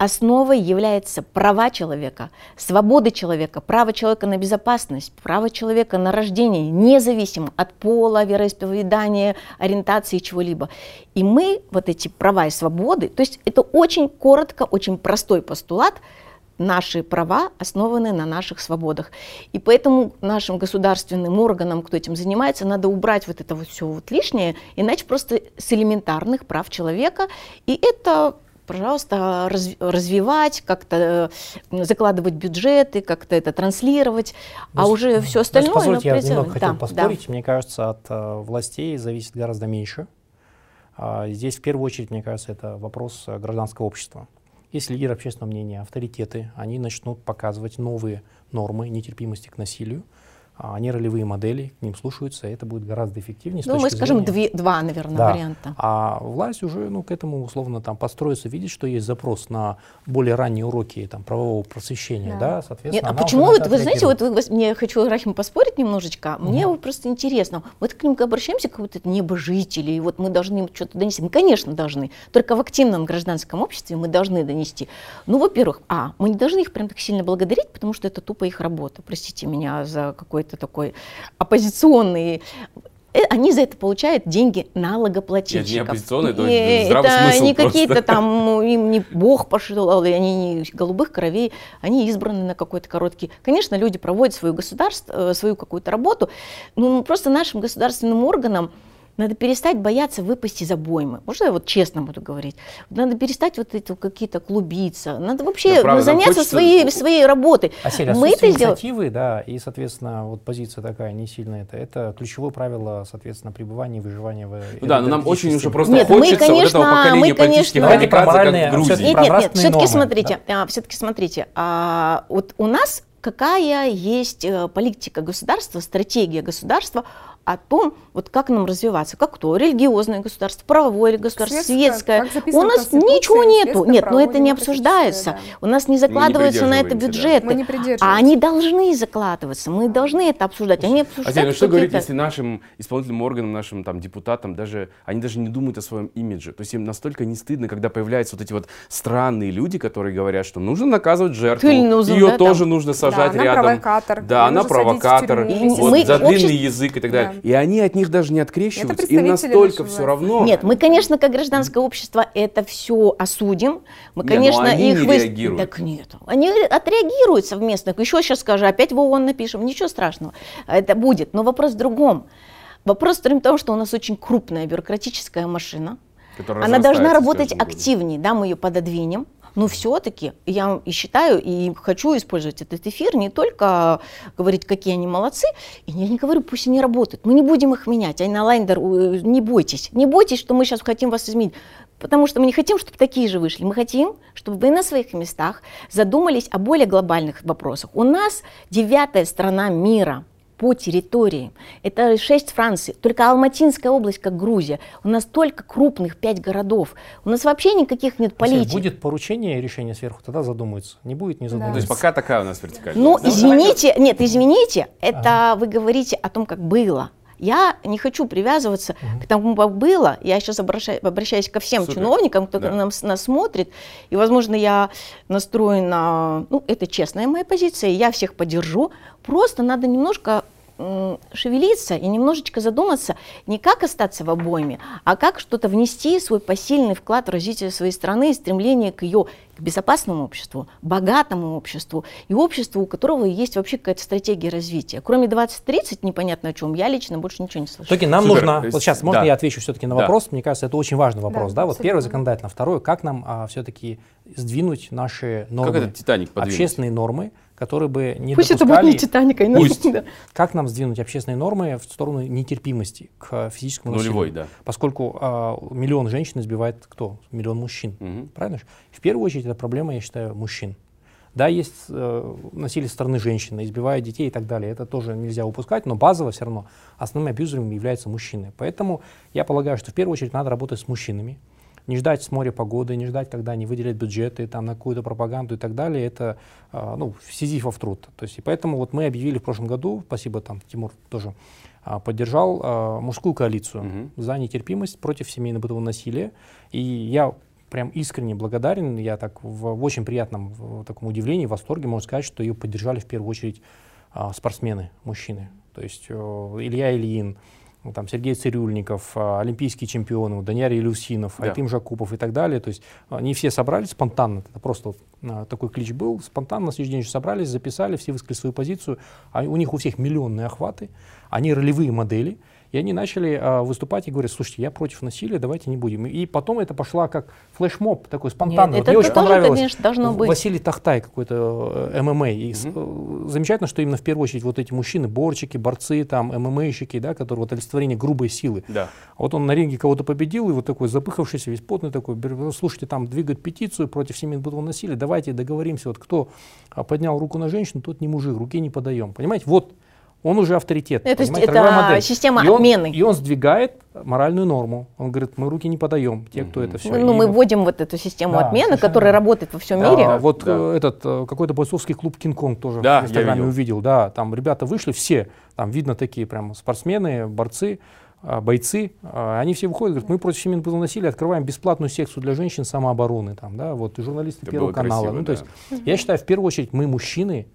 основой является права человека, свободы человека, право человека на безопасность, право человека на рождение, независимо от пола, вероисповедания, ориентации чего-либо. И мы вот эти права и свободы, то есть это очень коротко, очень простой постулат, наши права основаны на наших свободах. И поэтому нашим государственным органам, кто этим занимается, надо убрать вот это вот все вот лишнее, иначе просто с элементарных прав человека. И это пожалуйста, раз, развивать, как-то э, закладывать бюджеты, как-то это транслировать, а уже все остальное... Позвольте, я немного хотел да, поспорить. Да. Мне кажется, от э, властей зависит гораздо меньше. А, здесь в первую очередь, мне кажется, это вопрос э, гражданского общества. Если лидеры общественного мнения, авторитеты, они начнут показывать новые нормы нетерпимости к насилию, они ролевые модели, к ним слушаются, и это будет гораздо эффективнее. Ну, мы скажем, две, два, наверное, да. варианта. А власть уже ну, к этому условно там подстроится, видит, что есть запрос на более ранние уроки там, правового просвещения, да, да соответственно. Нет, а почему, вот, вы знаете, вот мне хочу, Рахим, поспорить немножечко, угу. мне вот просто интересно, мы к ним обращаемся как вот это небожители, и вот мы должны им что-то донести. Мы, конечно, должны, только в активном гражданском обществе мы должны донести. Ну, во-первых, а, мы не должны их прям так сильно благодарить, потому что это тупо их работа, простите меня за какой-то такой оппозиционный э, они за это получают деньги налогоплательщиков. Это не оппозиционные, это здравый это смысл не какие-то там, ну, им не Бог пошел, они не голубых кровей, они избраны на какой-то короткий. Конечно, люди проводят свою государство, э, свою какую-то работу, но просто нашим государственным органам надо перестать бояться выпасть из обоймы. Можно я вот честно буду говорить? Надо перестать вот эти какие-то клубиться. Надо вообще да, правда, заняться хочется... своей, своей работой. А серия, Мы это инициативы, да, и, соответственно, вот позиция такая не сильная. Это, это ключевое правило, соответственно, пребывания и выживания в ну, Да, но нам очень уже просто нет, хочется мы, конечно, вот этого поколения мы, политических конечно, про моральные, как. Нет, нет, нет, все-таки смотрите, да. а, все-таки смотрите, а, вот у нас какая есть э, политика государства, стратегия государства о том, вот как нам развиваться, как кто, религиозное государство, правовое государство, светское. светское. У нас ничего нету. Нет, но это не обсуждается. Да. У нас не закладывается на это бюджеты. Мы не а они должны закладываться, мы должны это обсуждать. Они обсуждают а, ну что говорить, если нашим исполнительным органам, нашим там депутатам, даже они даже не думают о своем имидже. То есть им настолько не стыдно, когда появляются вот эти вот странные люди, которые говорят, что нужно наказывать жертву, нужен, ее да, тоже там. нужно сажать да, рядом. Она провокатор. Да, она провокатор. Вот, за длинный язык и так далее. И они от них даже не открещиваются. Им настолько все равно. Нет, мы, конечно, как гражданское общество это все осудим. Мы, не, конечно, они их не вы... реагируют. Так нет. Они отреагируют совместно. Еще сейчас скажу, опять в ООН напишем. Ничего страшного. Это будет. Но вопрос в другом. Вопрос в том, что у нас очень крупная бюрократическая машина. Она должна работать активнее, да, мы ее пододвинем. Но все-таки я и считаю, и хочу использовать этот эфир не только говорить, какие они молодцы, и я не говорю, пусть они работают. Мы не будем их менять. Айналайындар, э, не бойтесь. Не бойтесь, что мы сейчас хотим вас изменить. Потому что мы не хотим, чтобы такие же вышли. Мы хотим, чтобы вы на своих местах задумались о более глобальных вопросах. У нас девятая страна мира – по территории. Это шесть Франций, только Алматинская область, как Грузия. У нас только крупных пять городов. У нас вообще никаких нет политик. Если будет поручение и решение сверху, тогда задумаются. Не будет, не задумаются. Да. То есть пока такая у нас вертикаль. Ну, извините, нет, извините, это ага. вы говорите о том, как было. Я не хочу привязываться угу. к тому, как было. Я сейчас обращаюсь, обращаюсь ко всем Супер. чиновникам, кто да. нас, нас смотрит. И, возможно, я настроена, ну, это честная моя позиция, я всех поддержу. Просто надо немножко шевелиться и немножечко задуматься не как остаться в обойме, а как что-то внести свой посильный вклад в развитие своей страны и стремление к ее к безопасному обществу, богатому обществу и обществу, у которого есть вообще какая-то стратегия развития. Кроме 2030, непонятно о чем, я лично больше ничего не слышу. Токи, нам Супер. нужно, вот сейчас, можно да. я отвечу все-таки на вопрос? Да. Мне кажется, это очень важный вопрос. Да, да? Вот первый законодательно, второй, как нам а, все-таки сдвинуть наши нормы, как этот Титаник общественные нормы, которые бы не Пусть допускали... это будет не Титаник, а Пусть. Да. Как нам сдвинуть общественные нормы в сторону нетерпимости к физическому Нулевой, насилию? да. Поскольку а, миллион женщин избивает кто? Миллион мужчин. Угу. Правильно? В первую очередь это проблема, я считаю, мужчин. Да, есть э, насилие со стороны женщины, избивают детей и так далее. Это тоже нельзя упускать, но базово все равно основным абьюзером являются мужчины. Поэтому я полагаю, что в первую очередь надо работать с мужчинами не ждать с моря погоды, не ждать, когда они выделят бюджеты там, на какую-то пропаганду и так далее, это а, ну, сизифов труд. То есть, и поэтому вот мы объявили в прошлом году, спасибо там Тимур тоже а, поддержал а, мужскую коалицию угу. за нетерпимость против семейно-бытового насилия. И я прям искренне благодарен, я так в, в очень приятном в таком удивлении, восторге могу сказать, что ее поддержали в первую очередь спортсмены, мужчины. То есть э, Илья Ильин, там, Сергей Цирюльников, а, олимпийские чемпионы, Даниэль Илюсинов, да. Айтим Жакупов и так далее. То есть они все собрались спонтанно, это просто а, такой клич был, спонтанно на следующий день собрались, записали, все высказали свою позицию, а у них у всех миллионные охваты, они ролевые модели, и они начали а, выступать и говорят, слушайте, я против насилия, давайте не будем. И потом это пошла как флешмоб, такой спонтанный. Нет, вот это мне очень тоже, понравилось. конечно, должно быть. Василий Тахтай какой-то э, ММА. И mm-hmm. замечательно, что именно в первую очередь вот эти мужчины, борчики, борцы, там, ММАщики, да, которые вот олицетворение грубой силы. Да. Вот он на ринге кого-то победил, и вот такой запыхавшийся, весь потный такой, слушайте, там двигают петицию против семейного насилия, давайте договоримся, вот кто а, поднял руку на женщину, тот не мужик, руки не подаем. Понимаете, вот он уже авторитет. Это, это модель. система и он, обмены. И он сдвигает моральную норму. Он говорит, мы руки не подаем, те, кто mm-hmm. это все. Ну, и мы вводим вот эту систему да, обмена, которая работает во всем да, мире. Вот да. Э, этот э, какой-то бойцовский клуб Кинг-Конг тоже да, в Инстаграме увидел. Да, там ребята вышли все, там видно такие прям спортсмены, борцы, бойцы, они все выходят, говорят, мы против семейного насилия открываем бесплатную секцию для женщин самообороны, там, да, вот, и журналисты Это Первого канала. Красиво, ну, то есть, я считаю, в первую очередь, мы, мужчины,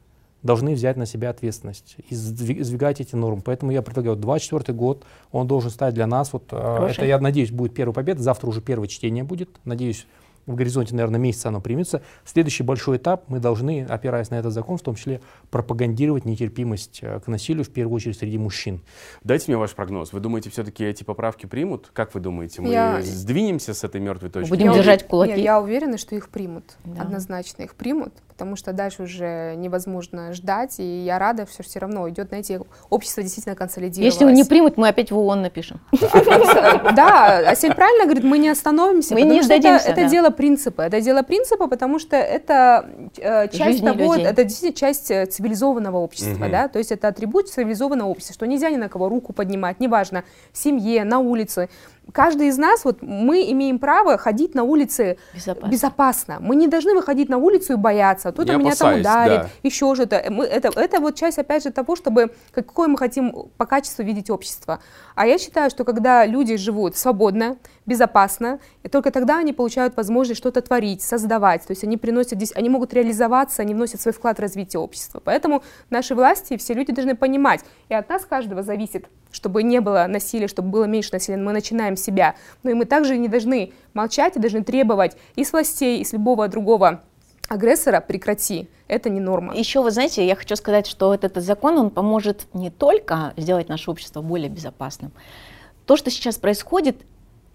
должны взять на себя ответственность и сдвигать эти нормы. Поэтому я предлагаю, 24 год, он должен стать для нас, вот, э, это, я надеюсь, будет первая победа, завтра уже первое чтение будет, надеюсь, в горизонте, наверное, месяца оно примется. Следующий большой этап, мы должны, опираясь на этот закон, в том числе пропагандировать нетерпимость э, к насилию, в первую очередь среди мужчин. Дайте мне ваш прогноз. Вы думаете, все-таки эти поправки примут? Как вы думаете, мы я... сдвинемся с этой мертвой точки? Будем я держать кулаки? Я, я уверена, что их примут. Да. Однозначно их примут, потому что дальше уже невозможно ждать, и я рада, что все равно идет, знаете, общество действительно консолидировалось. Если не примут, мы опять в ООН напишем. Да, Асель правильно говорит, мы не остановимся, мы не сдадимся. Это дело принципа. Это дело принципа, потому что это э, часть того, это действительно часть э, цивилизованного общества, да, то есть это атрибут цивилизованного общества, что нельзя ни на кого руку поднимать, неважно, в семье, на улице каждый из нас, вот мы имеем право ходить на улице безопасно. безопасно. Мы не должны выходить на улицу и бояться, кто-то меня там ударит, да. еще что-то. это, это вот часть, опять же, того, чтобы какое мы хотим по качеству видеть общество. А я считаю, что когда люди живут свободно, безопасно, и только тогда они получают возможность что-то творить, создавать. То есть они приносят здесь, они могут реализоваться, они вносят свой вклад в развитие общества. Поэтому наши власти, все люди должны понимать, и от нас каждого зависит, чтобы не было насилия, чтобы было меньше насилия. Мы начинаем с себя. Но и мы также не должны молчать и должны требовать и с властей, и с любого другого агрессора прекрати. Это не норма. Еще вы знаете, я хочу сказать, что этот закон, он поможет не только сделать наше общество более безопасным. То, что сейчас происходит,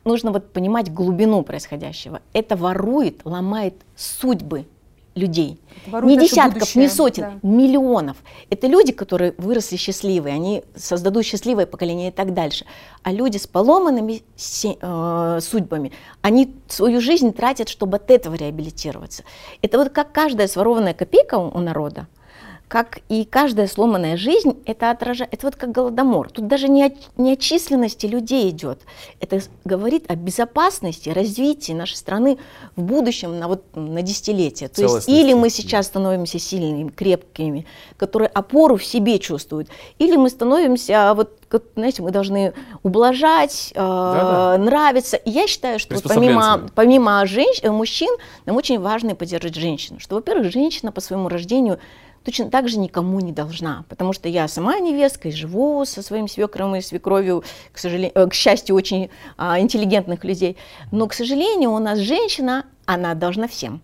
нужно вот понимать глубину происходящего. Это ворует, ломает судьбы людей. Не десятков, не сотен, да. миллионов. Это люди, которые выросли счастливые, они создадут счастливое поколение и так дальше. А люди с поломанными э, судьбами, они свою жизнь тратят, чтобы от этого реабилитироваться. Это вот как каждая сворованная копейка у народа, как и каждая сломанная жизнь, это отражает, это вот как голодомор. Тут даже не о, не о численности людей идет. Это говорит о безопасности, развитии нашей страны в будущем на, вот, на десятилетия. То есть или мы сейчас становимся сильными, крепкими, которые опору в себе чувствуют, или мы становимся, вот, знаете, мы должны ублажать, э, нравиться. И я считаю, что помимо, помимо женщ, мужчин, нам очень важно поддерживать женщину. Что, во-первых, женщина по своему рождению точно так же никому не должна, потому что я сама невестка и живу со своим свекром и свекровью, к, сожалению, э, к счастью, очень а, интеллигентных людей. Но, к сожалению, у нас женщина, она должна всем.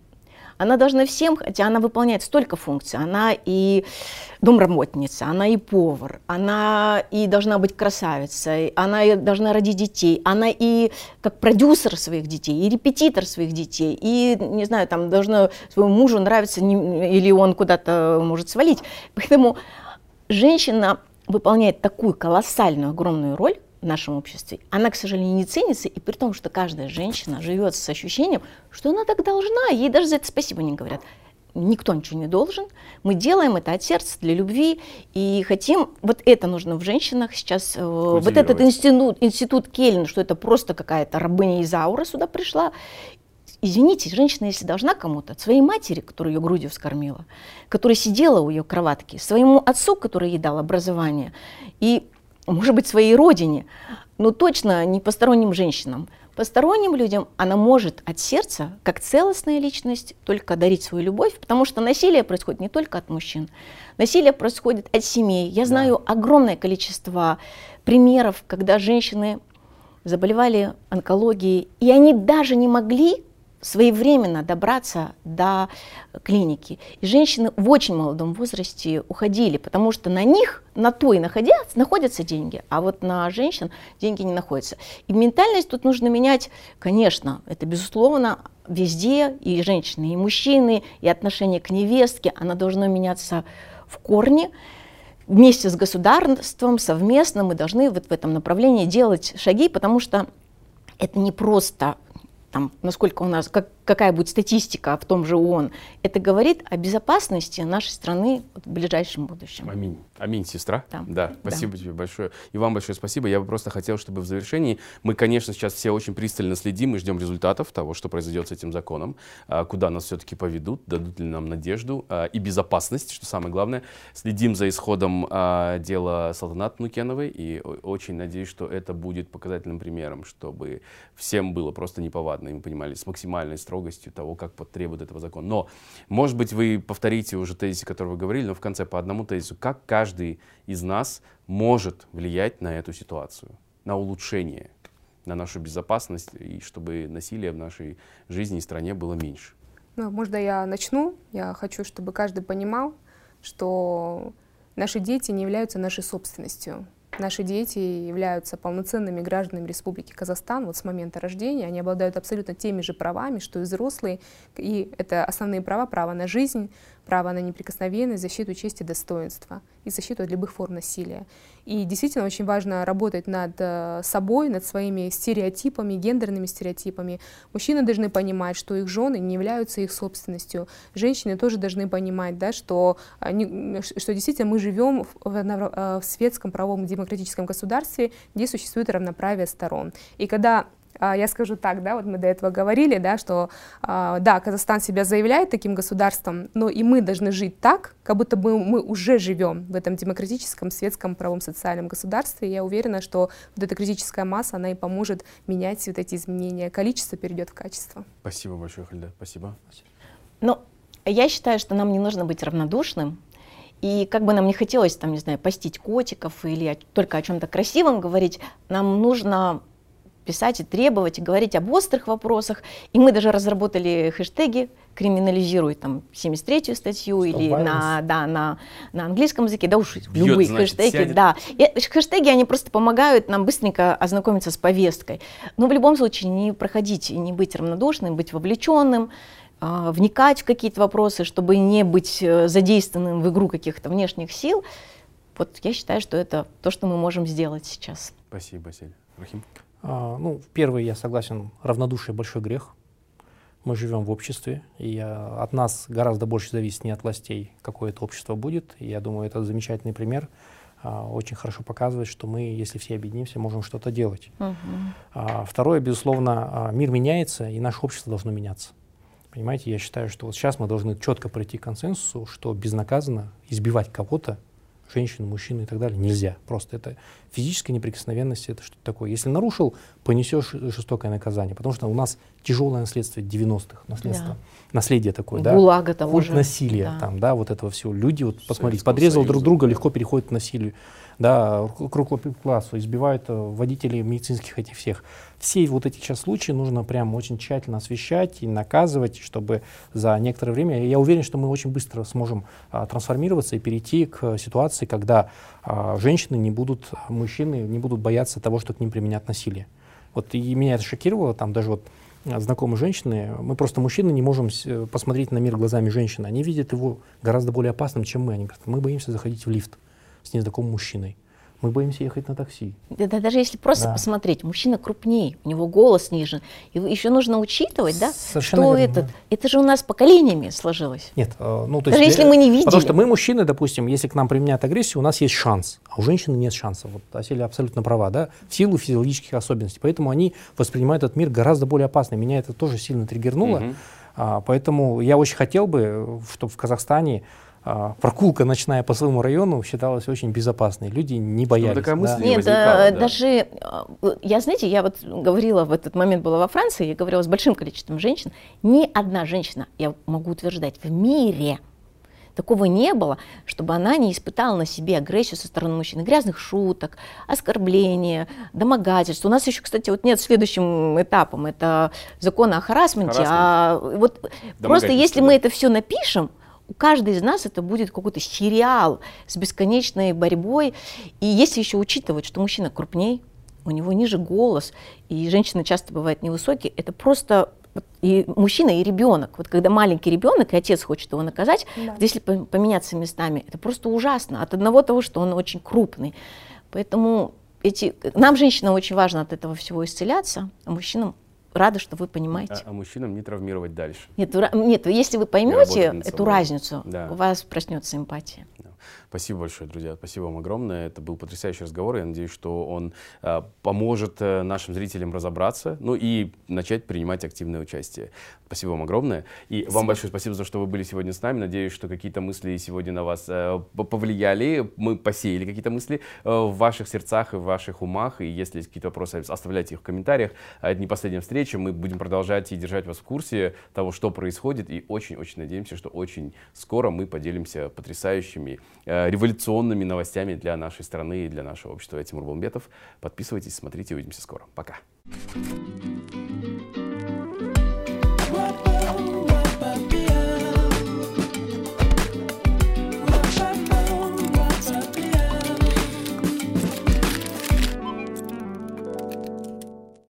Она должна всем, хотя она выполняет столько функций. Она и домработница, она и повар, она и должна быть красавицей, она и должна родить детей, она и как продюсер своих детей, и репетитор своих детей, и, не знаю, там должна своему мужу нравиться, или он куда-то может свалить. Поэтому женщина выполняет такую колоссальную, огромную роль, в нашем обществе, она, к сожалению, не ценится, и при том, что каждая женщина живет с ощущением, что она так должна, ей даже за это спасибо не говорят. Никто ничего не должен. Мы делаем это от сердца, для любви, и хотим, вот это нужно в женщинах сейчас, э, вот этот институт, институт Кельн, что это просто какая-то рабыня из аура сюда пришла, Извините, женщина, если должна кому-то, своей матери, которая ее грудью вскормила, которая сидела у ее кроватки, своему отцу, который ей дал образование, и может быть, своей родине, но точно не посторонним женщинам. Посторонним людям она может от сердца, как целостная личность, только дарить свою любовь, потому что насилие происходит не только от мужчин. Насилие происходит от семей. Я знаю да. огромное количество примеров, когда женщины заболевали онкологией, и они даже не могли своевременно добраться до клиники. И женщины в очень молодом возрасте уходили, потому что на них, на то и находятся, находятся деньги, а вот на женщин деньги не находятся. И ментальность тут нужно менять, конечно, это безусловно, везде, и женщины, и мужчины, и отношение к невестке, она должна меняться в корне. Вместе с государством, совместно мы должны вот в этом направлении делать шаги, потому что это не просто там, насколько у нас, как, какая будет статистика в том же ООН, это говорит о безопасности нашей страны в ближайшем будущем. Аминь. Аминь, сестра. Да, да спасибо да. тебе большое. И вам большое спасибо. Я бы просто хотел, чтобы в завершении мы, конечно, сейчас все очень пристально следим и ждем результатов того, что произойдет с этим законом, а, куда нас все-таки поведут, дадут ли нам надежду а, и безопасность, что самое главное. Следим за исходом а, дела Салтанат Нукеновой и очень надеюсь, что это будет показательным примером, чтобы всем было просто неповадно, и мы понимали с максимальной строгостью того, как потребует этого закона. Но, может быть, вы повторите уже тезисы, которые вы говорили, но в конце по одному тезису, как каждый из нас может влиять на эту ситуацию, на улучшение, на нашу безопасность, и чтобы насилие в нашей жизни и стране было меньше. Ну, можно я начну? Я хочу, чтобы каждый понимал, что наши дети не являются нашей собственностью. Наши дети являются полноценными гражданами Республики Казахстан вот с момента рождения. Они обладают абсолютно теми же правами, что и взрослые. И это основные права, право на жизнь, право на неприкосновенность, защиту чести и достоинства и защиту от любых форм насилия. И действительно очень важно работать над э, собой, над своими стереотипами, гендерными стереотипами. Мужчины должны понимать, что их жены не являются их собственностью. Женщины тоже должны понимать, да, что, они, что действительно мы живем в, в, э, в светском правовом демократическом государстве, где существует равноправие сторон. И когда я скажу так, да, вот мы до этого говорили, да, что а, да, Казахстан себя заявляет таким государством, но и мы должны жить так, как будто бы мы уже живем в этом демократическом, светском, правом, социальном государстве. И я уверена, что вот эта критическая масса, она и поможет менять вот эти изменения. Количество перейдет в качество. Спасибо большое, Хальда. Спасибо. Ну, я считаю, что нам не нужно быть равнодушным. И как бы нам не хотелось, там, не знаю, постить котиков или только о чем-то красивом говорить, нам нужно писать и требовать, и говорить об острых вопросах. И мы даже разработали хэштеги криминализируй там 73-ю статью Что, или на, да, на, на английском языке, да уж Бьет, любые значит, хэштеги. Сядет. Да. И хэштеги, они просто помогают нам быстренько ознакомиться с повесткой. Но в любом случае не проходить и не быть равнодушным, быть вовлеченным, э, вникать в какие-то вопросы, чтобы не быть э, задействованным в игру каких-то внешних сил. Вот я считаю, что это то, что мы можем сделать сейчас. Спасибо, Василий. Рахим? А, ну, первый, я согласен, равнодушие большой грех. Мы живем в обществе, и от нас гораздо больше зависит не от властей, какое это общество будет. И я думаю, это замечательный пример. А, очень хорошо показывает, что мы, если все объединимся, можем что-то делать. Uh-huh. Второе, безусловно, мир меняется, и наше общество должно меняться. Понимаете, я считаю, что вот сейчас мы должны четко пройти к консенсусу, что безнаказанно избивать кого-то женщин, мужчин и так далее. Нельзя. Просто это физическая неприкосновенность, это что-то такое. Если нарушил, понесешь жестокое наказание. Потому что у нас тяжелое наследство 90-х, наследство, да. наследие такое, да. Гулага того Культ же. насилия, да. там, да, вот этого всего. Люди, вот посмотрите, подрезал Союза. друг друга, легко переходят к насилию да, к классу, избивают э, водителей медицинских этих всех. Все вот эти сейчас случаи нужно прям очень тщательно освещать и наказывать, чтобы за некоторое время, я уверен, что мы очень быстро сможем а, трансформироваться и перейти к ситуации, когда а, женщины не будут, мужчины не будут бояться того, что к ним применят насилие. Вот и меня это шокировало, там даже вот а, знакомые женщины, мы просто мужчины не можем посмотреть на мир глазами женщины. Они видят его гораздо более опасным, чем мы. Они говорят, мы боимся заходить в лифт с незнакомым мужчиной. Мы боимся ехать на такси. Да, да, даже если просто да. посмотреть, мужчина крупнее, у него голос снижен. И еще нужно учитывать, да, Совершенно что верно, это, да. это же у нас поколениями сложилось. Нет, э, ну то есть... Даже если мы не видели. Потому что мы, мужчины, допустим, если к нам применяют агрессию, у нас есть шанс, а у женщины нет шанса. Вот Аселя абсолютно права, да, в силу физиологических особенностей. Поэтому они воспринимают этот мир гораздо более опасно. Меня это тоже сильно триггернуло. Угу. А, поэтому я очень хотел бы, чтобы в Казахстане прогулка ночная по своему району считалась очень безопасной. Люди не боялись. такая мысль да. не Нет, да. даже, а, я, знаете, я вот говорила, в этот момент была во Франции, я говорила с большим количеством женщин, ни одна женщина, я могу утверждать, в мире такого не было, чтобы она не испытала на себе агрессию со стороны мужчины, грязных шуток, оскорбления, домогательств. У нас еще, кстати, вот нет следующим этапом, это закон о харасменте, а вот просто если мы это все напишем, у каждой из нас это будет какой-то сериал с бесконечной борьбой. И если еще учитывать, что мужчина крупнее, у него ниже голос, и женщина часто бывает невысокие, это просто и мужчина, и ребенок. Вот когда маленький ребенок, и отец хочет его наказать, да. если поменяться местами, это просто ужасно. От одного того, что он очень крупный. Поэтому эти, нам, женщинам, очень важно от этого всего исцеляться, а мужчинам рада, что вы понимаете. А, а мужчинам не травмировать дальше. Нет, нет если вы поймете эту разницу, да. у вас проснется эмпатия. Спасибо большое, друзья. Спасибо вам огромное. Это был потрясающий разговор. Я надеюсь, что он э, поможет э, нашим зрителям разобраться, ну и начать принимать активное участие. Спасибо вам огромное. И спасибо. вам большое спасибо за то, что вы были сегодня с нами. Надеюсь, что какие-то мысли сегодня на вас э, повлияли. Мы посеяли какие-то мысли э, в ваших сердцах и в ваших умах. И если есть какие-то вопросы, оставляйте их в комментариях. А это не последняя встреча. Мы будем продолжать и держать вас в курсе того, что происходит. И очень-очень надеемся, что очень скоро мы поделимся потрясающими Э, революционными новостями для нашей страны и для нашего общества. Я Тимур Балмбетов. Подписывайтесь, смотрите, увидимся скоро. Пока. remember.